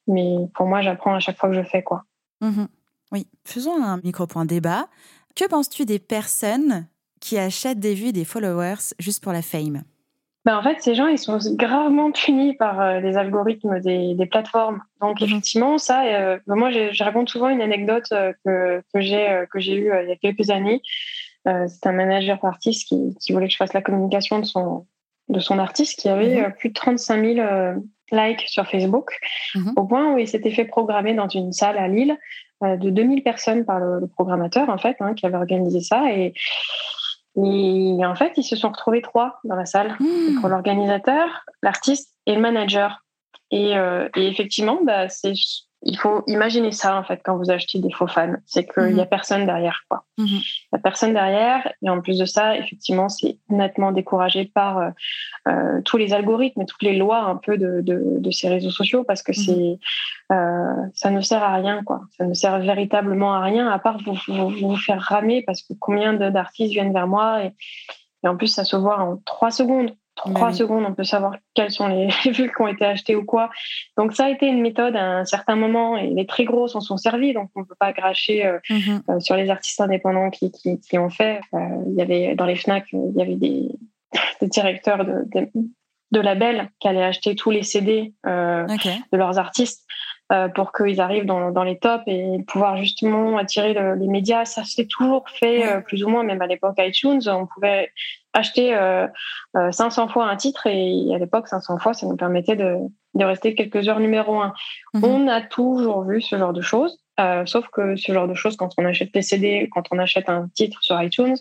mais pour moi j'apprends à chaque fois que je fais quoi. Mmh oui. Faisons un micro point débat que penses-tu des personnes qui achètent des vues des followers juste pour la fame? Ben, en fait, ces gens, ils sont gravement punis par euh, les algorithmes des, des plateformes. Donc, mhm. effectivement, ça, euh, ben, moi, je, raconte souvent une anecdote euh, que, que j'ai eue il y a quelques années. c'est un manager artiste qui, qui, voulait que je fasse la communication de son, de son artiste qui avait mhm. plus de 35 000 likes sur Facebook, mhm. au point où il s'était fait programmer dans une salle à Lille de 2000 personnes par le, programmateur, en fait, hein, qui avait organisé ça. Et et en fait, ils se sont retrouvés trois dans la salle. Mmh. Pour l'organisateur, l'artiste et le manager. Et, euh, et effectivement, bah, c'est il faut imaginer ça en fait quand vous achetez des faux fans, c'est qu'il n'y a mhm. personne derrière quoi. Mhm. Il n'y a personne derrière et en plus de ça, effectivement, c'est nettement découragé par euh, euh, tous les algorithmes et toutes les lois un peu de, de, de ces réseaux sociaux parce que mhm. c'est euh, ça ne sert à rien quoi. Ça ne sert véritablement à rien à part vous vous, vous faire ramer parce que combien d'artistes viennent vers moi et, et en plus ça se voit en trois secondes trois secondes, on peut savoir quelles sont les vues qui ont été achetées ou quoi. Donc ça a été une méthode à un certain moment et les très gros s'en sont servis, donc on ne peut pas cracher euh, mhm. euh, sur les artistes indépendants qui, qui, qui ont fait. Euh, il y avait dans les Fnac, il y avait des, des directeurs de, de, de, labels qui allaient acheter tous les CD de leurs artistes. Pour qu'ils arrivent dans, dans, les tops et pouvoir justement attirer les médias. Ça s'est toujours fait plus ou moins, même à l'époque iTunes, on pouvait acheter 500 euh, euh, fois un titre et à l'époque 500 fois ça nous permettait de, de rester quelques heures numéro un. Mhm. On a toujours vu ce genre de choses, euh, sauf que ce genre de choses quand on achète des CD, quand on achète un titre sur iTunes,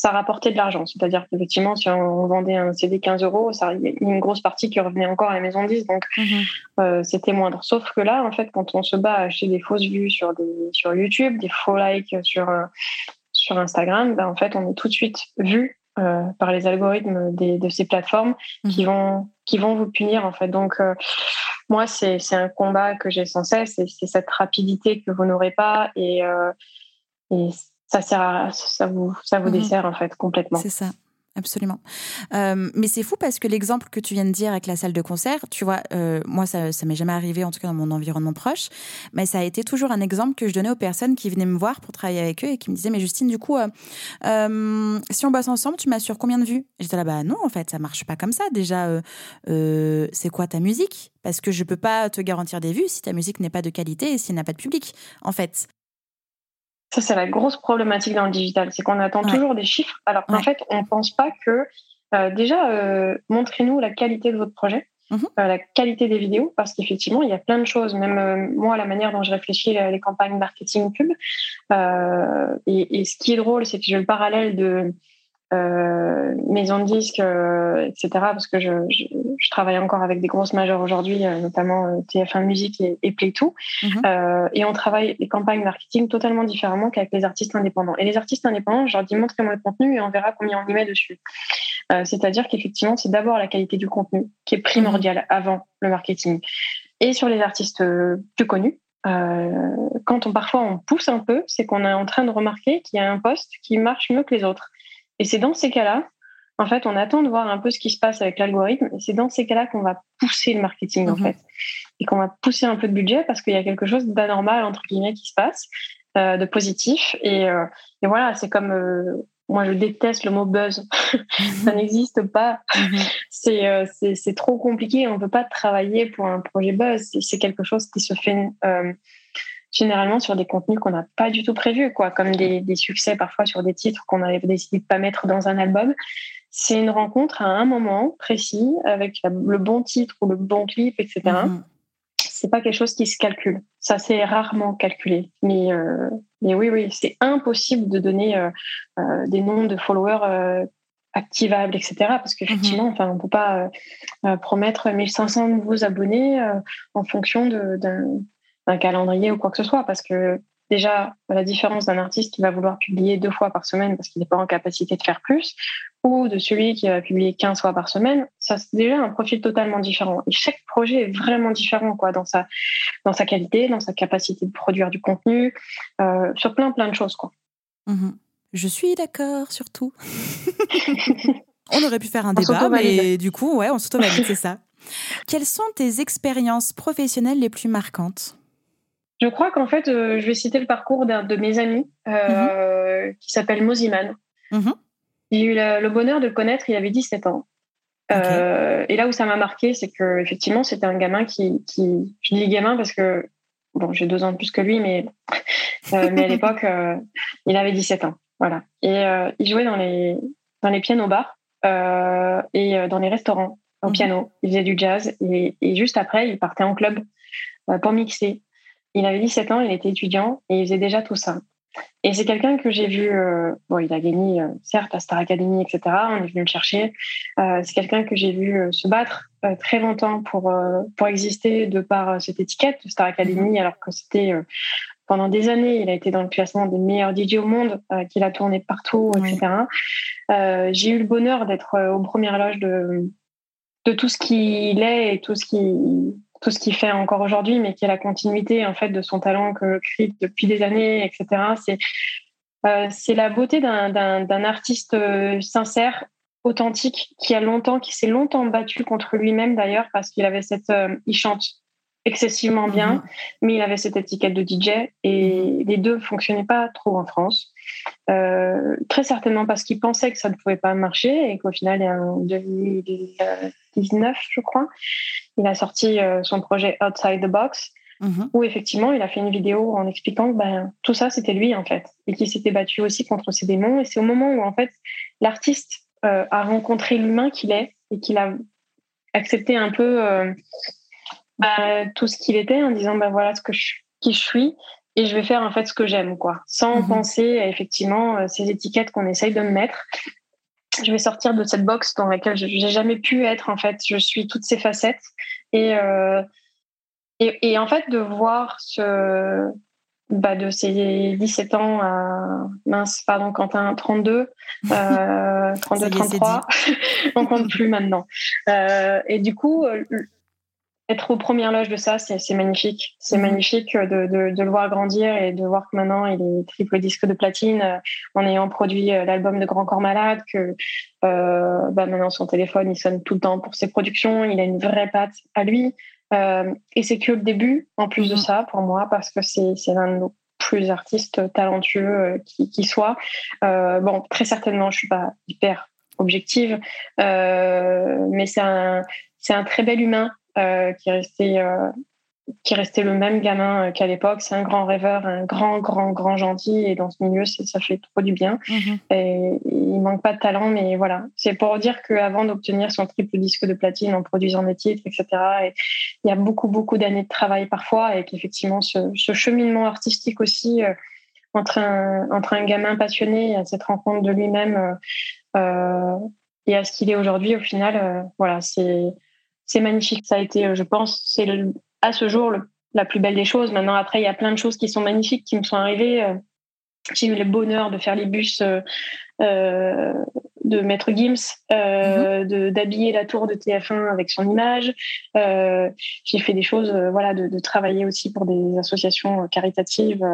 ça rapportait de l'argent. C'est-à-dire qu'effectivement, si on vendait un CD 15 euros, ça, il y a une grosse partie qui revenait encore à la maison 10, donc mhm. c'était moindre. Sauf que là, en fait, quand on se bat à acheter des fausses vues sur, des, sur YouTube, des faux likes sur, sur Instagram, ben, en fait, on est tout de suite vu euh, par les algorithmes de ces plateformes qui mhm. vont qui vont vous punir en fait. Donc euh, moi c'est un combat que j'ai sans cesse, c'est cette rapidité que vous n'aurez pas et, euh, et ça sert ça vous ça vous mhm. dessert en fait complètement. C'est ça. Absolument. Euh, mais c'est fou parce que l'exemple que tu viens de dire avec la salle de concert, tu vois, euh, moi, ça, ça m'est jamais arrivé, en tout cas dans mon environnement proche, mais ça a été toujours un exemple que je donnais aux personnes qui venaient me voir pour travailler avec eux et qui me disaient, mais Justine, du coup, euh, si on bosse ensemble, tu m'assures combien de vues? J'étais là, bah non, en fait, ça marche pas comme ça. Déjà, c'est quoi ta musique? Parce que je peux pas te garantir des vues si ta musique n'est pas de qualité et s'il n'a pas de public, en fait. Ça, c'est la grosse problématique dans le digital, c'est qu'on attend toujours des chiffres, alors qu'en fait, on ne pense pas que euh, déjà, euh, montrez-nous la qualité de votre projet, mhm. euh, la qualité des vidéos, parce qu'effectivement, il y a plein de choses. Même moi, la manière dont je réfléchis les campagnes marketing pub, et, et, ce qui est drôle, c'est que j'ai le parallèle de euh, maison de disques, euh, etc. Parce que je, je, je, travaille encore avec des grosses majors aujourd'hui, euh, notamment euh, TF1 Musique et, et Play2. Mhm. et on travaille les campagnes marketing totalement différemment qu'avec les artistes indépendants. Et les artistes indépendants, je leur dis montrez-moi le contenu et on verra combien on y met dessus. C'est-à-dire qu'effectivement, c'est d'abord la qualité du contenu qui est primordial mhm. avant le marketing. Et sur les artistes plus connus, euh, quand on parfois on pousse un peu, c'est qu'on est en train de remarquer qu'il y a un poste qui marche mieux que les autres. Et c'est dans ces cas-là, en fait, on attend de voir un peu ce qui se passe avec l'algorithme. Et c'est dans ces cas-là qu'on va pousser le marketing, en mhm. fait. Et qu'on va pousser un peu de budget parce qu'il y a quelque chose d'anormal, entre guillemets, qui se passe, euh, de positif. Et, euh, et voilà, c'est comme. Euh, moi, je déteste le mot buzz. Ça n'existe pas. Mhm. C'est c'est trop compliqué. On ne peut pas travailler pour un projet buzz. C'est quelque chose qui se fait généralement sur des contenus qu'on n'a pas du tout prévus, quoi, comme des, des, succès parfois sur des titres qu'on avait décidé de pas mettre dans un album. C'est une rencontre à un moment précis avec le bon titre ou le bon clip, etc. Mm-hmm. C'est pas quelque chose qui se calcule. Ça, c'est rarement calculé. Mais, euh, mais oui, oui, c'est impossible de donner euh, euh, des noms de followers activable, etc. Parce qu'effectivement, mhm. enfin, on ne peut pas promettre 1500 nouveaux abonnés en fonction d'un calendrier ou quoi que ce soit, parce que déjà la différence d'un artiste qui va vouloir publier deux fois par semaine parce qu'il n'est pas en capacité de faire plus, ou de celui qui va publier 15 fois par semaine, ça c'est déjà un profil totalement différent. Et chaque projet est vraiment différent quoi, dans, sa, dans sa qualité, dans sa capacité de produire du contenu, euh, sur plein plein de choses. Quoi. Mhm. Je suis d'accord sur tout. on aurait pu faire un débat, mais du coup, ouais, on sauto c'est ça. Quelles sont tes expériences professionnelles les plus marquantes? Je crois qu'en fait, euh, je vais citer le parcours d'un de mes amis euh, mhm. qui s'appelle Moziman. Mhm. J'ai eu le, bonheur de le connaître, il avait 17 ans. Euh, et là où ça m'a marqué, c'est que effectivement, c'était un gamin qui, qui, je dis gamin parce que bon, j'ai deux ans de plus que lui, mais mais à l'époque, il avait 17 ans, voilà. Et il jouait dans les dans les pianos bars et dans les restaurants au mhm. piano. Il faisait du jazz et, et, juste après, il partait en club pour mixer. Il avait 17 ans, il était étudiant et il faisait déjà tout ça. Et c'est quelqu'un que j'ai vu, euh, bon, il a gagné, euh, certes, à Star Academy, etc. On est venu le chercher. Euh, c'est quelqu'un que j'ai vu se battre très longtemps pour, pour exister de par cette étiquette de Star Academy, mhm. alors que c'était pendant des années, il a été dans le classement des meilleurs DJ au monde, qu'il a tourné partout, etc. j'ai eu le bonheur d'être aux premières loges de, de tout ce qu'il est et tout ce qui tout ce qu'il fait encore aujourd'hui, mais qui est la continuité en fait de son talent que crée depuis des années, etc. C'est euh, c'est la beauté d'un artiste euh, sincère, authentique, qui a longtemps, qui s'est longtemps battu contre lui-même d'ailleurs parce qu'il avait cette, euh, il chante excessivement bien, mhm. mais il avait cette étiquette de DJ et mhm. les deux fonctionnaient pas trop en France. Euh, très certainement parce qu'il pensait que ça ne pouvait pas marcher et qu'au final, en 2019, je crois, il a sorti euh, son projet Outside the Box, mhm. où effectivement, il a fait une vidéo en expliquant que ben, tout ça, c'était lui en fait, et qu'il s'était battu aussi contre ses démons. Et c'est au moment où en fait, l'artiste euh, a rencontré l'humain qu'il est et qu'il a accepté un peu bah, tout ce qu'il était en disant bah voilà ce que je, qui je suis et je vais faire en fait ce que j'aime quoi sans mhm. penser à effectivement euh, ces étiquettes qu'on essaye de me mettre je vais sortir de cette box dans laquelle je n'ai jamais pu être en fait. Je suis toutes ces facettes. Et, euh, et, et, en fait de voir ce bah, de ces 17 ans à mince pardon Quentin 32 euh, 32 33 on compte plus maintenant. Euh, et du coup être aux premières loges de ça, c'est magnifique. C'est mhm. magnifique de, de, de, le voir grandir et de voir que maintenant il est triple disque de platine euh, en ayant produit euh, l'album de Grand Corps Malade, que euh, bah maintenant son téléphone il sonne tout le temps pour ses productions, il a une vraie patte à lui. Euh, et c'est que le début, en plus de mhm. ça, pour moi, parce que c'est l'un de nos plus artistes talentueux euh, qui, qui soit. bon, très certainement, je suis pas hyper objective, mais c'est un, c'est un très bel humain euh, qui est resté euh, qui restait le même gamin euh, qu'à l'époque. C'est un grand rêveur, un grand, grand, grand gentil. Et dans ce milieu, ça fait trop du bien. Mhm. Et il manque pas de talent, mais voilà. C'est pour dire qu'avant d'obtenir son triple disque de platine en produisant des titres, etc., et il y a beaucoup, beaucoup d'années de travail parfois. Et qu'effectivement, ce, ce, cheminement artistique aussi, entre, un, entre un gamin passionné et cette rencontre de lui-même euh, et à ce qu'il est aujourd'hui, au final, voilà, c'est c'est magnifique. Ça a été, euh, je pense, c'est à ce jour la plus belle des choses. Maintenant, après, il y a plein de choses qui sont magnifiques qui me sont arrivées. Euh, j'ai eu le bonheur de faire les bus euh, de Maître Gims, mhm. d'habiller la tour de TF1 avec son image. j'ai fait des choses, voilà, de, de, travailler aussi pour des associations caritatives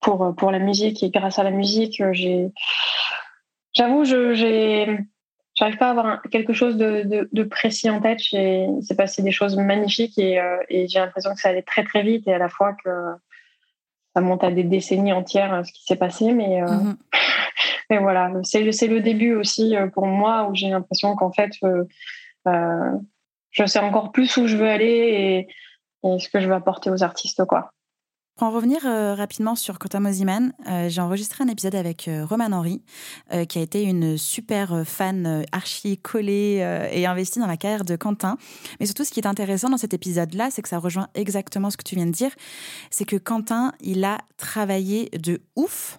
pour pour la musique et grâce à la musique, j'ai, j'avoue, j'ai j'arrive pas à avoir quelque chose de, de, précis en tête. Il s'est passé des choses magnifiques et, euh, et j'ai l'impression que ça allait très très vite et à la fois que ça monte à des décennies entières euh, ce qui s'est passé. Mais, euh, mhm. mais voilà, c'est le, le début aussi pour moi où j'ai l'impression qu'en fait, je sais encore plus où je veux aller et, et ce que je veux apporter aux artistes. quoi. Pour en revenir euh, rapidement sur Quentin Mosiman, euh, j'ai enregistré un épisode avec euh, Roman Henry, qui a été une super fan archi collée et investie dans la carrière de Quentin. Mais surtout, ce qui est intéressant dans cet épisode-là, c'est que ça rejoint exactement ce que tu viens de dire, c'est que Quentin, il a travaillé de ouf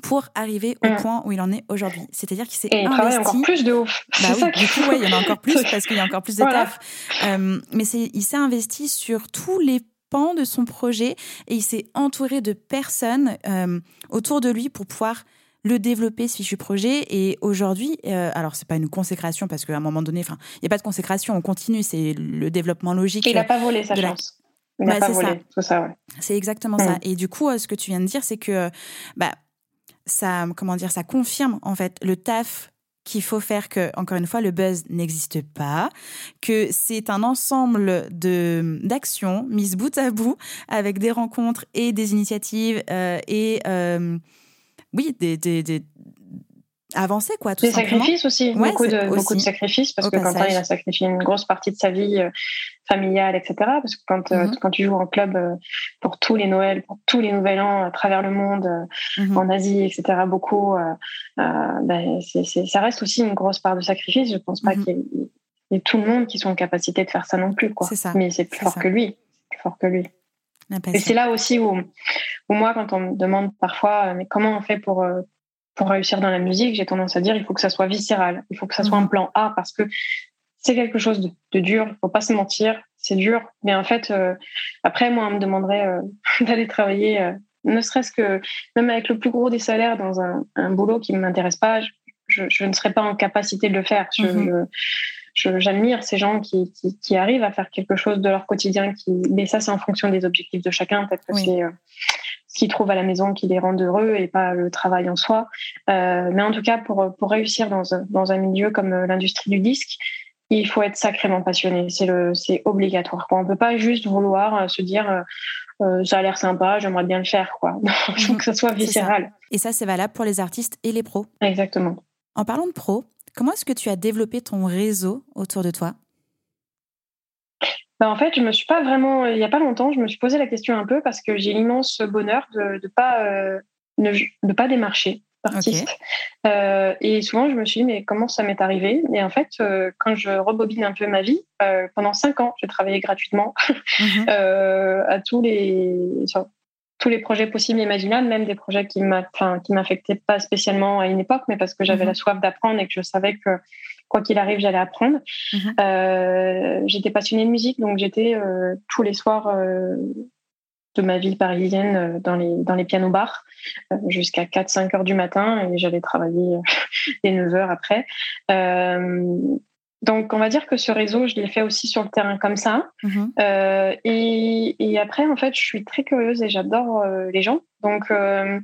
pour arriver au mm. point où il en est aujourd'hui. C'est-à-dire qu'il s'est investi. il travaille encore plus de ouf. Bah oui, du coup, ouais, il y en a encore plus parce qu'il y a encore plus de taf. Euh, mais il s'est investi sur tous les de son projet et il s'est entouré de personnes euh, autour de lui pour pouvoir le développer ce fichu projet. Et aujourd'hui euh, alors c'est pas une consécration parce qu'à un moment donné enfin il y a pas de consécration on continue c'est le développement logique il n'a pas volé sa chance. Il n'a bah, pas volé tout ça ouais. c'est exactement ça. Et du coup ce que tu viens de dire c'est que bah ça, comment dire, ça confirme en fait le taf qu'il faut faire que, encore une fois, le buzz n'existe pas, que c'est un ensemble de d'actions mises bout à bout avec des rencontres et des initiatives euh, et euh, oui, des, des, avancer quoi tout des sacrifices aussi beaucoup de beaucoup de sacrifices parce que quand il a sacrifié une grosse partie de sa vie euh, familiale etc parce que quand euh, mhm. quand tu joues en club euh, pour tous les Noëls pour tous les Nouvel An à travers le monde mhm. en Asie etc beaucoup ben, ça reste aussi une grosse part de sacrifice je pense pas mhm. qu'il y, ait tout le monde qui soit en capacité de faire ça non plus quoi ça. mais c'est plus fort que lui plus fort que lui et c'est là aussi où, où moi quand on me demande parfois mais comment on fait pour pour réussir dans la musique, j'ai tendance à dire il faut que ça soit viscéral, il faut que ça soit un mhm. plan A parce que c'est quelque chose de, dur, il faut pas se mentir, c'est dur. Mais en fait, euh, après, moi, on me demanderait euh, d'aller travailler, euh, ne serait-ce que même avec le plus gros des salaires dans un, boulot qui ne m'intéresse pas, je, ne serais pas en capacité de le faire. Mhm. J'admire ces gens qui, qui, arrivent à faire quelque chose de leur quotidien. Qui, mais ça, c'est en fonction des objectifs de chacun. Peut-être que c'est ce qu'ils trouvent à la maison qui les rend heureux et pas le travail en soi. Euh, mais en tout cas, pour, pour réussir dans, dans un milieu comme l'industrie du disque, il faut être sacrément passionné. C'est le, c'est obligatoire. Quoi. On peut pas juste vouloir euh, se dire ça a l'air sympa, j'aimerais bien le faire. Quoi. il faut que ça soit viscéral. Et ça, c'est valable pour les artistes et les pros. Exactement. En parlant de pros, comment est-ce que tu as développé ton réseau autour de toi? Bah, en fait, je me suis pas vraiment, il y a pas longtemps, je me suis posé la question un peu parce que j'ai l'immense bonheur de ne pas, euh, ne, pas démarcher artiste. Euh, et souvent, je me suis dit, mais comment ça m'est arrivé? Et en fait, euh, quand je rebobine un peu ma vie, pendant cinq ans, j'ai travaillé gratuitement mhm. à tous les, tous les projets possibles et imaginables, même des projets qui m'affectaient pas spécialement à une époque, mais parce que j'avais mhm. la soif d'apprendre et que je savais que quoi qu'il arrive, j'allais apprendre. Mhm. Euh, j'étais passionnée de musique, donc j'étais euh, tous les soirs euh, de ma vie parisienne dans les, dans les pianos bars jusqu'à 4-5 heures du matin et j'allais travailler les 9 heures après. Donc, on va dire que ce réseau, je l'ai fait aussi sur le terrain comme ça. Mhm. Euh, et, après, en fait, je suis très curieuse et j'adore euh, les gens. Donc, euh,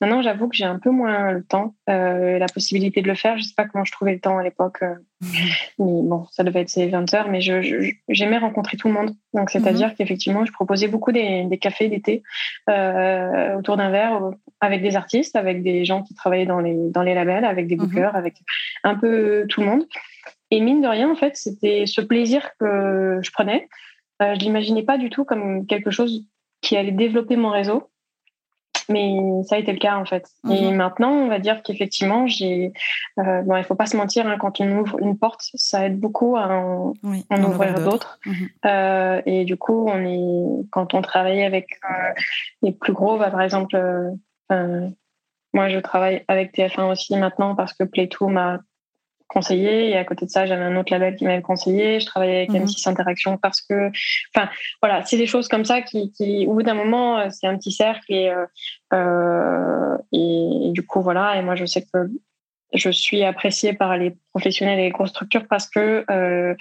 maintenant, j'avoue que j'ai un peu moins le temps, la possibilité de le faire. Je ne sais pas comment je trouvais le temps à l'époque. Mhm. Mais bon, ça devait être ces 20 heures. Mais j'aimais rencontrer tout le monde. Donc, c'est-à-dire mhm. qu'effectivement, je proposais beaucoup des, cafés d'été autour d'un verre avec des artistes, avec des gens qui travaillaient dans les, dans les labels, avec des bookers, avec un peu tout le monde. Et mine de rien, en fait, c'était ce plaisir que je prenais. Euh, je l'imaginais pas du tout comme quelque chose qui allait développer mon réseau, mais ça a été le cas en fait. Et mhm. maintenant, on va dire qu'effectivement, j'ai. Euh, bon, il faut pas se mentir, hein, quand on ouvre une porte, ça aide beaucoup à en, ouvrir d'autres. Mhm. Euh, et du coup, on est quand on travaille avec euh, les plus gros, bah, par exemple. Euh, moi, je travaille avec TF1 aussi maintenant parce que Play2 m'a conseillé. Et à côté de ça j'avais un autre label qui m'avait conseillé. Je travaillais avec M6 mhm. Interaction parce que enfin voilà c'est des choses comme ça qui, qui au bout d'un moment euh, c'est un petit cercle et, euh, euh, et, du coup voilà. Et moi je sais que je suis appréciée par les professionnels et les grosses structures parce que euh,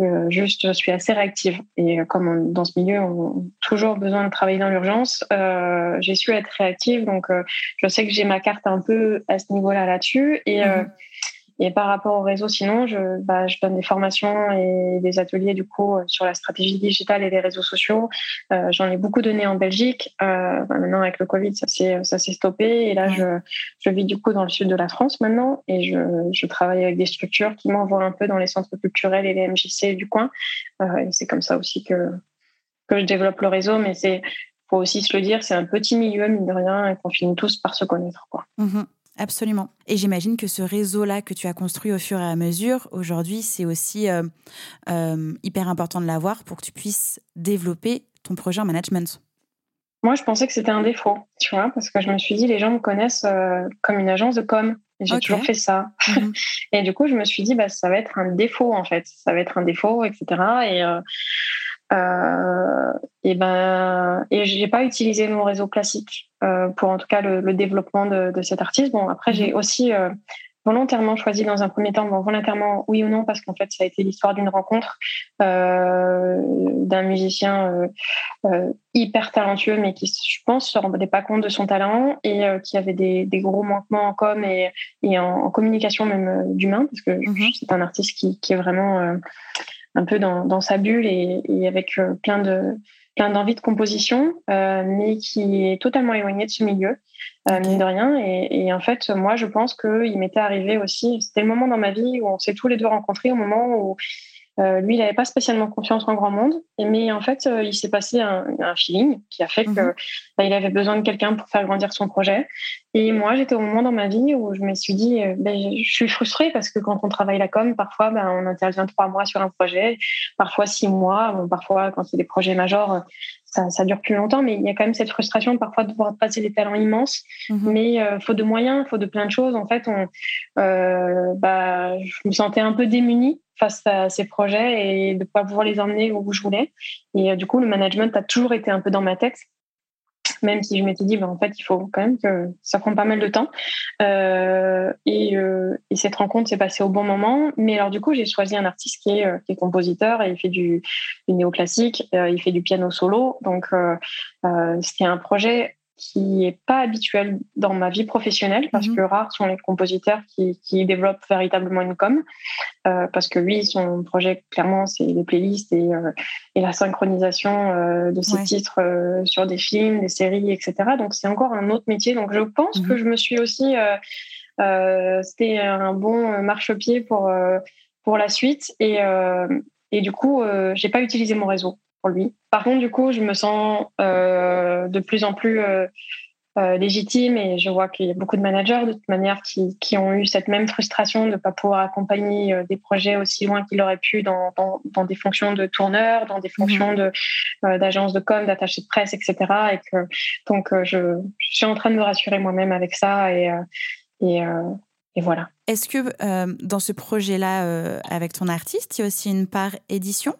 euh juste je suis assez réactive. Et comme dans ce milieu on a toujours besoin de travailler dans l'urgence euh, j'ai su être réactive. Donc je sais que j'ai ma carte un peu à ce niveau là là-dessus. Et mhm. Et par rapport au réseau, sinon, je, bah, je donne des formations et des ateliers du coup sur la stratégie digitale et les réseaux sociaux. Euh, J'en ai beaucoup donné en Belgique. Euh, bah, maintenant, avec le Covid, ça s'est stoppé. Et là, je, je vis du coup dans le sud de la France maintenant, et je, je travaille avec des structures qui m'envoient un peu dans les centres culturels et les MJC du coin. Euh, et c'est comme ça aussi que que je développe le réseau, mais c'est faut aussi se le dire, c'est un petit milieu mine de rien, et qu'on finit tous par se connaître, quoi. Mm-hmm. Absolument. Et j'imagine que ce réseau-là que tu as construit au fur et à mesure, aujourd'hui, c'est aussi euh, euh, hyper important de l'avoir pour que tu puisses développer ton projet en management. moi, je pensais que c'était un défaut, tu vois, parce que je me suis dit, les gens me connaissent comme une agence de com. J'ai toujours fait ça. Mhm. et du coup, je me suis dit, bah, ça va être un défaut, en fait. Ça va être un défaut, etc. Et, euh, et ben, et j'ai pas utilisé mon réseau classique euh, pour, en tout cas, le, développement de, de, cet artiste. Bon, après, j'ai mhm. aussi euh, volontairement choisi dans un premier temps, bon, volontairement oui ou non, parce qu'en fait, ça a été l'histoire d'une rencontre d'un musicien hyper talentueux, mais qui, je pense, se rendait pas compte de son talent et qui avait des, des, gros manquements en com et, et en, communication même d'humain, parce que mhm. c'est un artiste qui, qui est vraiment un peu dans, dans, sa bulle et, et avec plein de plein d'envie de composition, mais qui est totalement éloigné de ce milieu euh, mine de rien. Et, et, en fait, moi, je pense qu'il m'était arrivé aussi, c'était le moment dans ma vie où on s'est tous les deux rencontrés, au moment où euh, lui, il n'avait pas spécialement confiance en grand monde, mais en fait, euh, il s'est passé un, un, feeling qui a fait qu'il mhm. bah, avait besoin de quelqu'un pour faire grandir son projet. Et moi, j'étais au moment dans ma vie où je me suis dit, euh, ben, je suis frustrée parce que quand on travaille la com, parfois, ben, on intervient trois mois sur un projet, parfois six mois, parfois, quand c'est des projets majeurs, ça, ça, dure plus longtemps, mais il y a quand même cette frustration parfois de voir passer des talents immenses. Mhm. Mais euh, faut de moyens, faut de plein de choses. En fait, on, euh, bah, je me sentais un peu démunie face à ces projets et de pas pouvoir les emmener où je voulais. Et euh, du coup, le management a toujours été un peu dans ma tête même si je m'étais dit, ben, en fait, il faut quand même que ça prend pas mal de temps. Euh, et, euh, et, cette rencontre s'est passée au bon moment. Mais alors, du coup, j'ai choisi un artiste qui est, euh, compositeur et il fait du, du néoclassique, il fait du piano solo. Donc, c'était un projet qui est pas habituel dans ma vie professionnelle parce mhm. que rares sont les compositeurs qui, qui développent véritablement une com euh, parce que lui son projet clairement c'est les playlists et, euh, et la synchronisation euh, de ses titres sur des films des séries etc donc c'est encore un autre métier. Donc je pense que mhm. je me suis aussi c'était un bon marchepied pour pour la suite. Et et du coup j'ai pas utilisé mon réseau lui. Par contre, du coup, je me sens euh, de plus en plus euh, euh, légitime et je vois qu'il y a beaucoup de managers de toute manière qui, qui ont eu cette même frustration de ne pas pouvoir accompagner des projets aussi loin qu'ils auraient pu dans, dans, dans, des fonctions de tourneur, dans des mhm. fonctions de d'agence de com, d'attaché de presse, etc. Et que donc je, je, suis en train de me rassurer moi-même avec ça et et, et voilà. Est-ce que dans ce projet-là avec ton artiste, il y a aussi une part édition?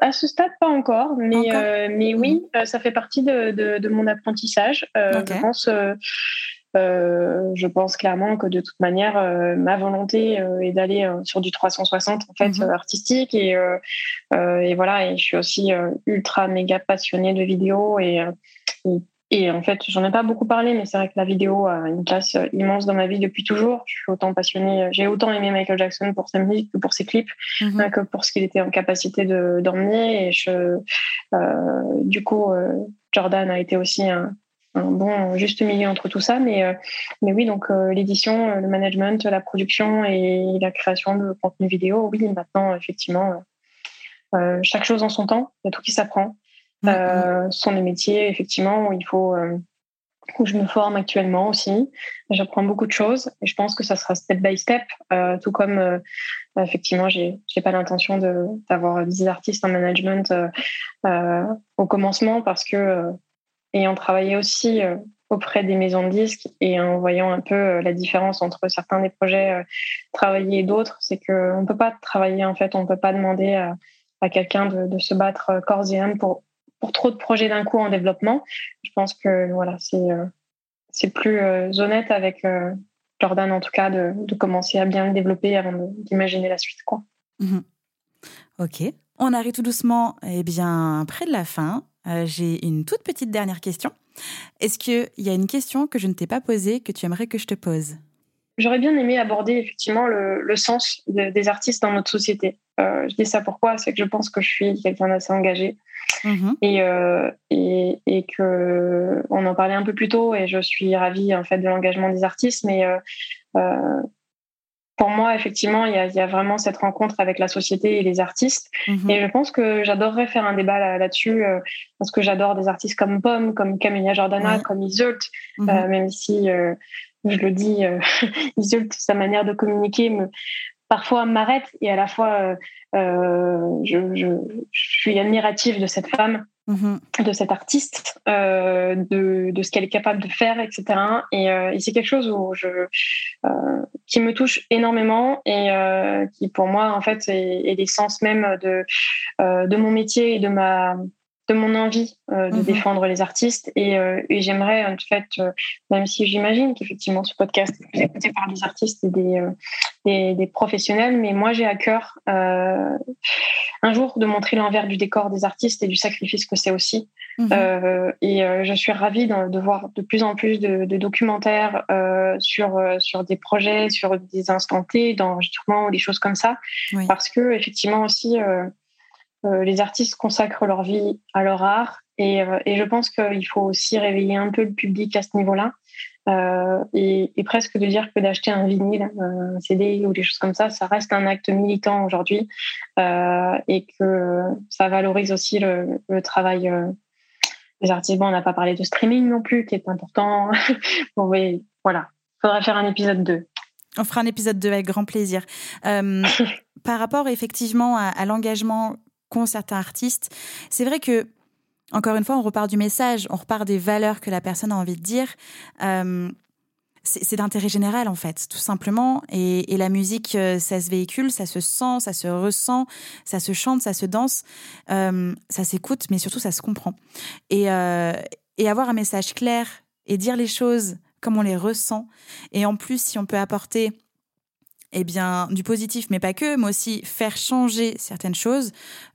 À ce stade, pas encore, mais, euh, mais oui, mmh. euh, ça fait partie de, de, de mon apprentissage. Euh, je, pense, euh, je pense clairement que de toute manière, ma volonté est d'aller sur du 360 en fait, mmh. artistique. Et, et voilà, et je suis aussi ultra méga passionnée de vidéo et, et et en fait, j'en ai pas beaucoup parlé, mais c'est vrai que la vidéo a une place euh, immense dans ma vie depuis toujours. Je suis autant passionnée, euh, j'ai autant aimé Michael Jackson pour sa musique que pour ses clips, mhm. euh, que pour ce qu'il était en capacité de d'emmener. Et je, euh, du coup, Jordan a été aussi un, un, bon juste milieu entre tout ça. Mais, mais oui, donc l'édition, le management, la production et la création de contenu vidéo, oui, maintenant, effectivement, chaque chose en son temps. Il y a tout qui s'apprend. Euh, ce sont des métiers, effectivement, où il faut, euh, où je me forme actuellement aussi. J'apprends beaucoup de choses et je pense que ça sera step by step, euh, tout comme effectivement, j'ai, j'ai pas l'intention de, d'avoir 10 artistes en management au commencement parce que ayant travaillé aussi auprès des maisons de disques et en voyant un peu la différence entre certains des projets travaillés et d'autres, c'est qu'on ne peut pas travailler en fait, on ne peut pas demander à, à quelqu'un de, de, se battre corps et âme pour pour trop de projets d'un coup en développement. Je pense que voilà, c'est euh, c'est plus euh, honnête avec euh, Jordan en tout cas de, de, commencer à bien le développer avant d'imaginer la suite quoi. Mhm. Ok, on arrive tout doucement eh bien près de la fin. J'ai une toute petite dernière question. Est-ce qu'il y a une question que je ne t'ai pas posée que tu aimerais que je te pose? J'aurais bien aimé aborder effectivement le, le sens des artistes dans notre société. je dis ça pourquoi? C'est que je pense que je suis quelqu'un d'assez engagé Mhm. Et, euh, et, et, que on en parlait un peu plus tôt et je suis ravie en fait de l'engagement des artistes, mais euh, euh, pour moi, effectivement, il y, a, il y, a, vraiment cette rencontre avec la société et les artistes. Mhm. Et je pense que j'adorerais faire un débat là-dessus, euh, parce que j'adore des artistes comme Pomme, comme Camilla Jordana, comme Isolt, mhm. euh, même si euh, je le dis, Isolt, sa manière de communiquer me, parfois m'arrête et à la fois euh, euh, je, je, je, suis admirative de cette femme mm-hmm. de cet artiste, de, de, ce qu'elle est capable de faire, etc. Et, et c'est quelque chose où je, qui me touche énormément et qui pour moi en fait est, est l'essence même de, de mon métier et de ma de mon envie euh, de mhm. défendre les artistes et, euh, et j'aimerais en fait euh, même si j'imagine qu'effectivement ce podcast est écouté par des artistes et des, des, des professionnels mais moi j'ai à cœur un jour de montrer l'envers du décor des artistes et du sacrifice que c'est aussi mhm. et je suis ravie de, de, voir de plus en plus de, de documentaires sur sur des projets sur des instants T d'enregistrement ou des choses comme ça parce que effectivement aussi les artistes consacrent leur vie à leur art et, euh, et je pense qu'il faut aussi réveiller un peu le public à ce niveau-là. Euh, et, et, presque de dire que d'acheter un vinyle, un CD ou des choses comme ça, ça reste un acte militant aujourd'hui euh, et que ça valorise aussi le, le travail euh, des artistes. Bon, on n'a pas parlé de streaming non plus, qui est important. bon, oui, voilà, faudra faire un épisode 2. On fera un épisode 2 avec grand plaisir. Euh, par rapport effectivement à, à l'engagement qu'ont certains artistes. C'est vrai que, encore une fois, on repart du message, on repart des valeurs que la personne a envie de dire. Euh, c'est d'intérêt général en fait, tout simplement. Et, la musique, euh, ça se véhicule, ça se sent, ça se ressent, ça se chante, ça se danse, euh, ça s'écoute, mais surtout ça se comprend. Et, et avoir un message clair et dire les choses comme on les ressent. Et en plus, si on peut apporter eh bien, du positif, mais pas que, mais aussi faire changer certaines choses,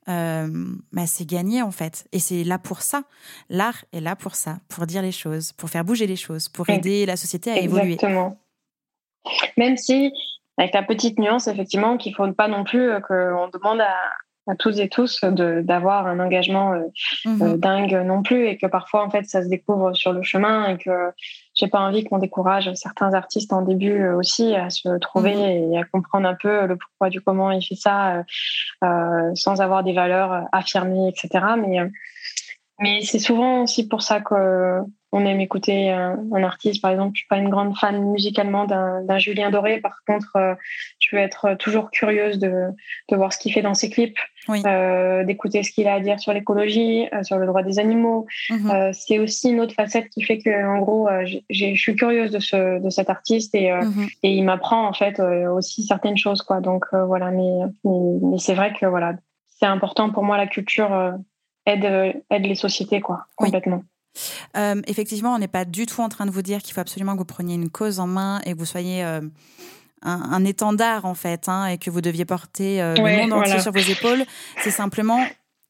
euh, bah, c'est gagné en fait. Et c'est là pour ça. L'art est là pour ça, pour dire les choses, pour faire bouger les choses, pour aider la société à évoluer. Exactement. Même si, avec la petite nuance, effectivement, qu'il ne faut pas non plus euh, qu'on demande à, à tous et tous d'avoir un engagement euh, mhm. euh, dingue non plus et que parfois en fait ça se découvre sur le chemin et que j'ai pas envie qu'on décourage certains artistes en début euh, aussi à se trouver mhm. et à comprendre un peu le pourquoi du comment il fait ça euh, sans avoir des valeurs affirmées etc mais mais c'est souvent aussi pour ça que on aime écouter un, artiste. Par exemple, je suis pas une grande fan musicalement d'un Julien Doré. Par contre, euh, je veux être toujours curieuse de, de voir ce qu'il fait dans ses clips, euh, d'écouter ce qu'il a à dire sur l'écologie, euh, sur le droit des animaux. Mhm. c'est aussi une autre facette qui fait que, en gros, je suis curieuse de, ce, de cet artiste et, mhm. et il m'apprend en fait aussi certaines choses, quoi. Donc voilà, mais, mais, c'est vrai que voilà, c'est important pour moi la culture aide aide les sociétés, quoi, complètement. Euh, effectivement, on n'est pas du tout en train de vous dire qu'il faut absolument que vous preniez une cause en main et que vous soyez un, étendard en fait, hein, et que vous deviez porter euh, le monde entier sur vos épaules. C'est simplement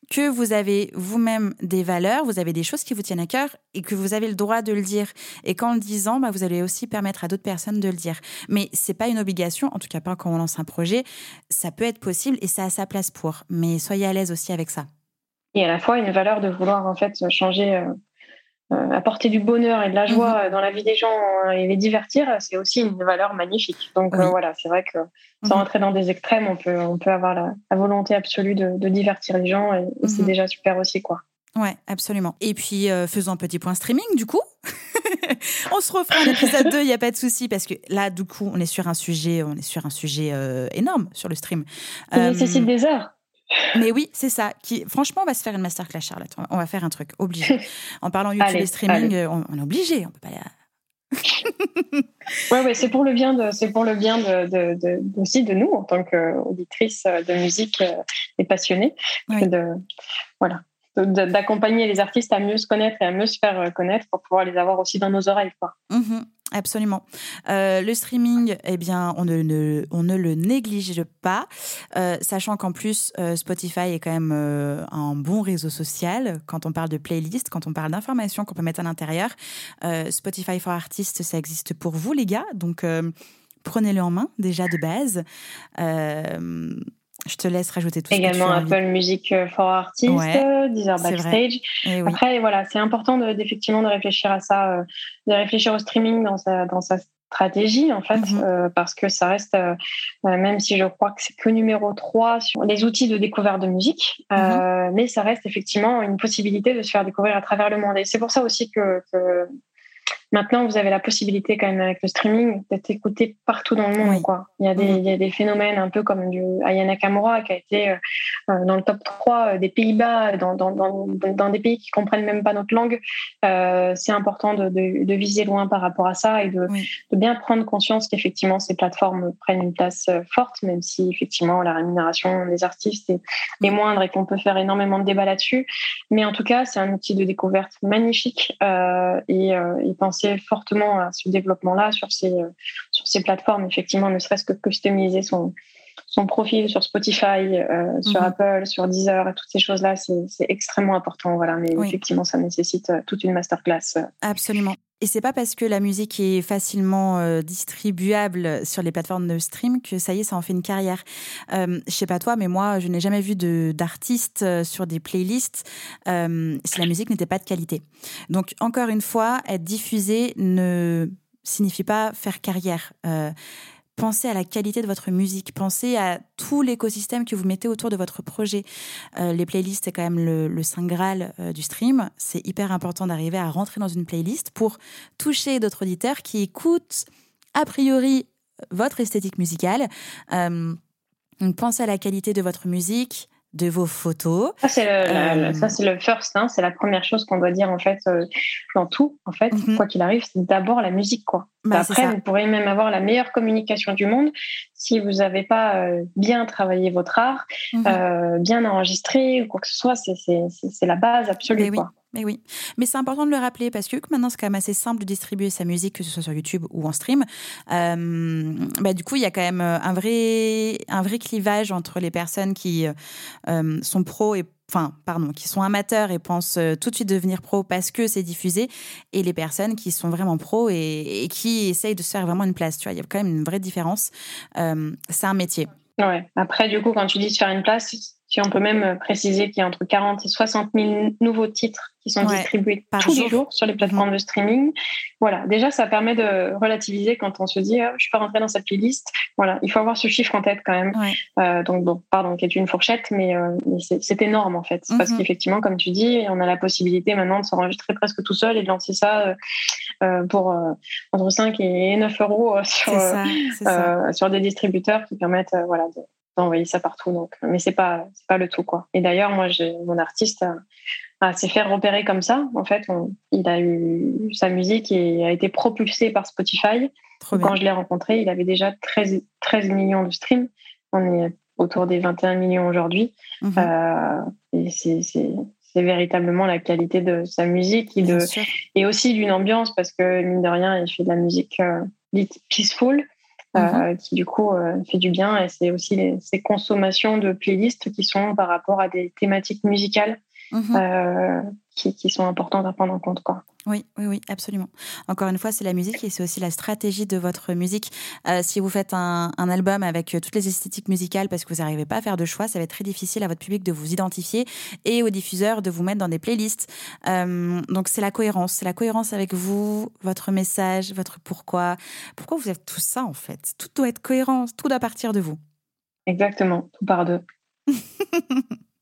que vous avez vous-même des valeurs, vous avez des choses qui vous tiennent à cœur et que vous avez le droit de le dire. Et qu'en le disant, bah, vous allez aussi permettre à d'autres personnes de le dire. Mais c'est pas une obligation, en tout cas pas quand on lance un projet. Ça peut être possible et ça a sa place pour. Mais soyez à l'aise aussi avec ça. Et à la fois une valeur de vouloir en fait changer euh, apporter du bonheur et de la joie mhm. dans la vie des gens euh, et les divertir, c'est aussi une valeur magnifique. Donc euh, voilà, c'est vrai que sans mhm. rentrer dans des extrêmes, on peut, on peut avoir la, volonté absolue de, divertir les gens et, c'est mhm. déjà super aussi, quoi. Ouais, absolument. Et puis, faisons un petit point streaming, du coup. on se refera un épisode 2, il n'y a pas de souci, parce que là, du coup, on est sur un sujet, on est sur un sujet énorme sur le stream. Qui nécessite des heures. Mais oui, c'est ça. Qui, franchement, on va se faire une masterclass, Charlotte. On va faire un truc obligé. En parlant YouTube et streaming, on, est obligé. On peut pas. ouais, ouais, c'est pour le bien de, c'est pour le bien de, de, aussi de nous en tant qu'auditrices de musique euh, et passionnées, de, voilà, d'accompagner les artistes à mieux se connaître et à mieux se faire connaître pour pouvoir les avoir aussi dans nos oreilles, quoi. Mm-hmm. Absolument. Euh, le streaming, eh bien, on ne, le néglige pas, euh, sachant qu'en plus, euh, Spotify est quand même un bon réseau social quand on parle de playlist, quand on parle d'informations qu'on peut mettre à l'intérieur. Spotify for Artists, ça existe pour vous, les gars, donc prenez-le en main déjà de base. Je te laisse rajouter tout Également ce que tu Apple Music euh, for Artists, ouais, Deezer Backstage. Eh Après, voilà, c'est important effectivement de réfléchir à ça, euh, de réfléchir au streaming dans sa, dans sa stratégie, en fait, mhm. euh, parce que ça reste, même si je crois que c'est que numéro 3 sur les outils de découverte de musique, mhm. mais ça reste effectivement une possibilité de se faire découvrir à travers le monde. Et c'est pour ça aussi que, que Maintenant, vous avez la possibilité quand même avec le streaming d'être écouté partout dans le monde. Quoi. Il, y a des, il y a des phénomènes un peu comme du Ayana Kamura qui a été euh, euh, dans le top 3 des Pays-Bas, dans, dans, dans, dans, des pays qui comprennent même pas notre langue. Euh, c'est important de, de, de, viser loin par rapport à ça et de, de bien prendre conscience qu'effectivement ces plateformes prennent une place forte, même si effectivement la rémunération des artistes est, est moindre et qu'on peut faire énormément de débats là-dessus. Mais en tout cas, c'est un outil de découverte magnifique euh, et, euh, et penser fortement à ce développement-là sur ces, euh, sur ces plateformes, effectivement, ne serait-ce que customiser son, son profil sur Spotify, euh, sur mhm. Apple, sur Deezer et toutes ces choses-là, c'est extrêmement important. Voilà, mais effectivement, ça nécessite euh, toute une masterclass. Absolument. Et c'est pas parce que la musique est facilement euh, distribuable sur les plateformes de stream que ça y est, ça en fait une carrière. Euh, je sais pas toi, mais moi, je n'ai jamais vu d'artistes sur des playlists si la musique n'était pas de qualité. Donc, encore une fois, être diffusé ne signifie pas faire carrière pensez à la qualité de votre musique, pensez à tout l'écosystème que vous mettez autour de votre projet. Euh, les playlists, c'est quand même le, saint graal euh, du stream. C'est hyper important d'arriver à rentrer dans une playlist pour toucher d'autres auditeurs qui écoutent a priori votre esthétique musicale. Euh, pensez à la qualité de votre musique, de vos photos. Ça, c'est le, euh, le first, hein, c'est la première chose qu'on doit dire en fait euh, dans tout, en fait, mhm. quoi qu'il arrive, c'est d'abord la musique. Quoi. Bah, Après, vous pourrez même avoir la meilleure communication du monde si vous n'avez pas euh, bien travaillé votre art, mhm. bien enregistré ou quoi que ce soit, c'est la base absolue. Quoi. Mais oui, mais c'est important de le rappeler parce que maintenant c'est quand même assez simple de distribuer sa musique, que ce soit sur YouTube ou en stream. Euh, bah, du coup, il y a quand même euh, un vrai, un vrai clivage entre les personnes qui euh, sont pros et enfin, pardon, qui sont amateurs et pensent tout de suite devenir pro parce que c'est diffusé, et les personnes qui sont vraiment pros et, qui essayent de se faire vraiment une place. Tu vois, il y a quand même une vraie différence. c'est un métier. Ouais. Après, du coup, quand tu dis se faire une place, si on peut même préciser qu'il y a entre 40 et 60 000 nouveaux titres qui sont distribués tous les jours sur les plateformes de streaming. Voilà, déjà, ça permet de relativiser quand on se dit oh, je peux rentrer dans cette playlist. Voilà, il faut avoir ce chiffre en tête quand même. Euh, donc, bon, pardon, qui est une fourchette, mais, euh, c'est énorme en fait. Parce mhm. qu'effectivement, comme tu dis, on a la possibilité maintenant de s'enregistrer presque tout seul et de lancer ça euh, pour entre 5 et 9 euros sur, sur des distributeurs qui permettent voilà, d'envoyer ça partout. Donc, mais c'est pas, c'est pas le tout quoi. Et d'ailleurs, moi, j'ai mon artiste s'est fait repérer comme ça. En fait, il a eu sa musique et a été propulsée par Spotify. Quand je l'ai rencontré, il avait déjà 13, 13 millions de streams. On est autour des 21 millions aujourd'hui. Mhm. Euh, et c'est véritablement la qualité de sa musique et, de, et aussi d'une ambiance parce que, mine de rien, il fait de la musique euh, peaceful. Euh, mhm. qui du coup fait du bien et c'est aussi les, ces consommations de playlists qui sont par rapport à des thématiques musicales Mhm. Euh, qui, qui, sont importantes à prendre en compte. Quoi. Oui, oui, oui, absolument. Encore une fois, c'est la musique et c'est aussi la stratégie de votre musique. Euh, si vous faites un, un, album avec euh, toutes les esthétiques musicales parce que vous n'arrivez pas à faire de choix, ça va être très difficile à votre public de vous identifier et aux diffuseurs de vous mettre dans des playlists. Euh, donc c'est la cohérence, c'est la cohérence avec vous, votre message, votre pourquoi. Pourquoi vous êtes tout ça en fait? Tout doit être cohérent, tout doit partir de vous. Exactement, tout part d'eux.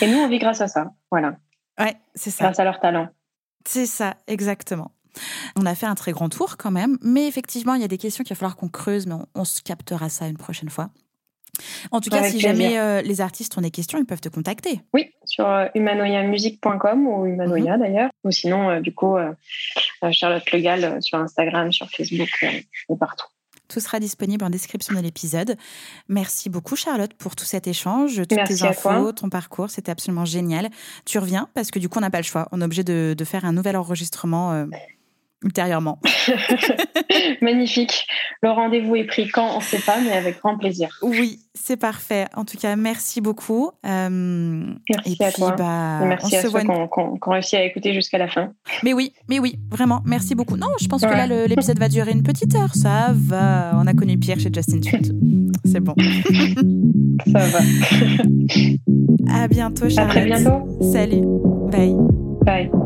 Et nous, on vit grâce à ça. Voilà. Ouais, c'est ça. Grâce à leur talent. C'est ça, exactement. On a fait un très grand tour quand même, mais effectivement, il y a des questions qu'il va falloir qu'on creuse, mais on, se captera ça une prochaine fois. En tout cas, si jamais euh, les artistes ont des questions, ils peuvent te contacter. Oui, sur euh, ou humanoya mhm. d'ailleurs. Ou sinon, euh, du coup, Charlotte Legal sur Instagram, sur Facebook et partout. Tout sera disponible en description de l'épisode. Merci beaucoup Charlotte pour tout cet échange, toutes tes infos, ton parcours, c'était absolument génial. Tu reviens parce que du coup on n'a pas le choix, on est obligé de, de faire un nouvel enregistrement. Euh, ultérieurement. Magnifique. Le rendez-vous est pris quand On ne sait pas, mais avec grand plaisir. Oui, c'est parfait. En tout cas, merci beaucoup. Euh, merci à toi. Bah, merci à ceux qui ont réussi à écouter jusqu'à la fin. Mais oui, mais oui, vraiment, merci beaucoup. Non, je pense que là, l'épisode va durer une petite heure. Ça va. On a connu pire chez Justin. C'est bon. Ça va. à bientôt, Charlotte. À très bientôt. Salut. Bye. Bye.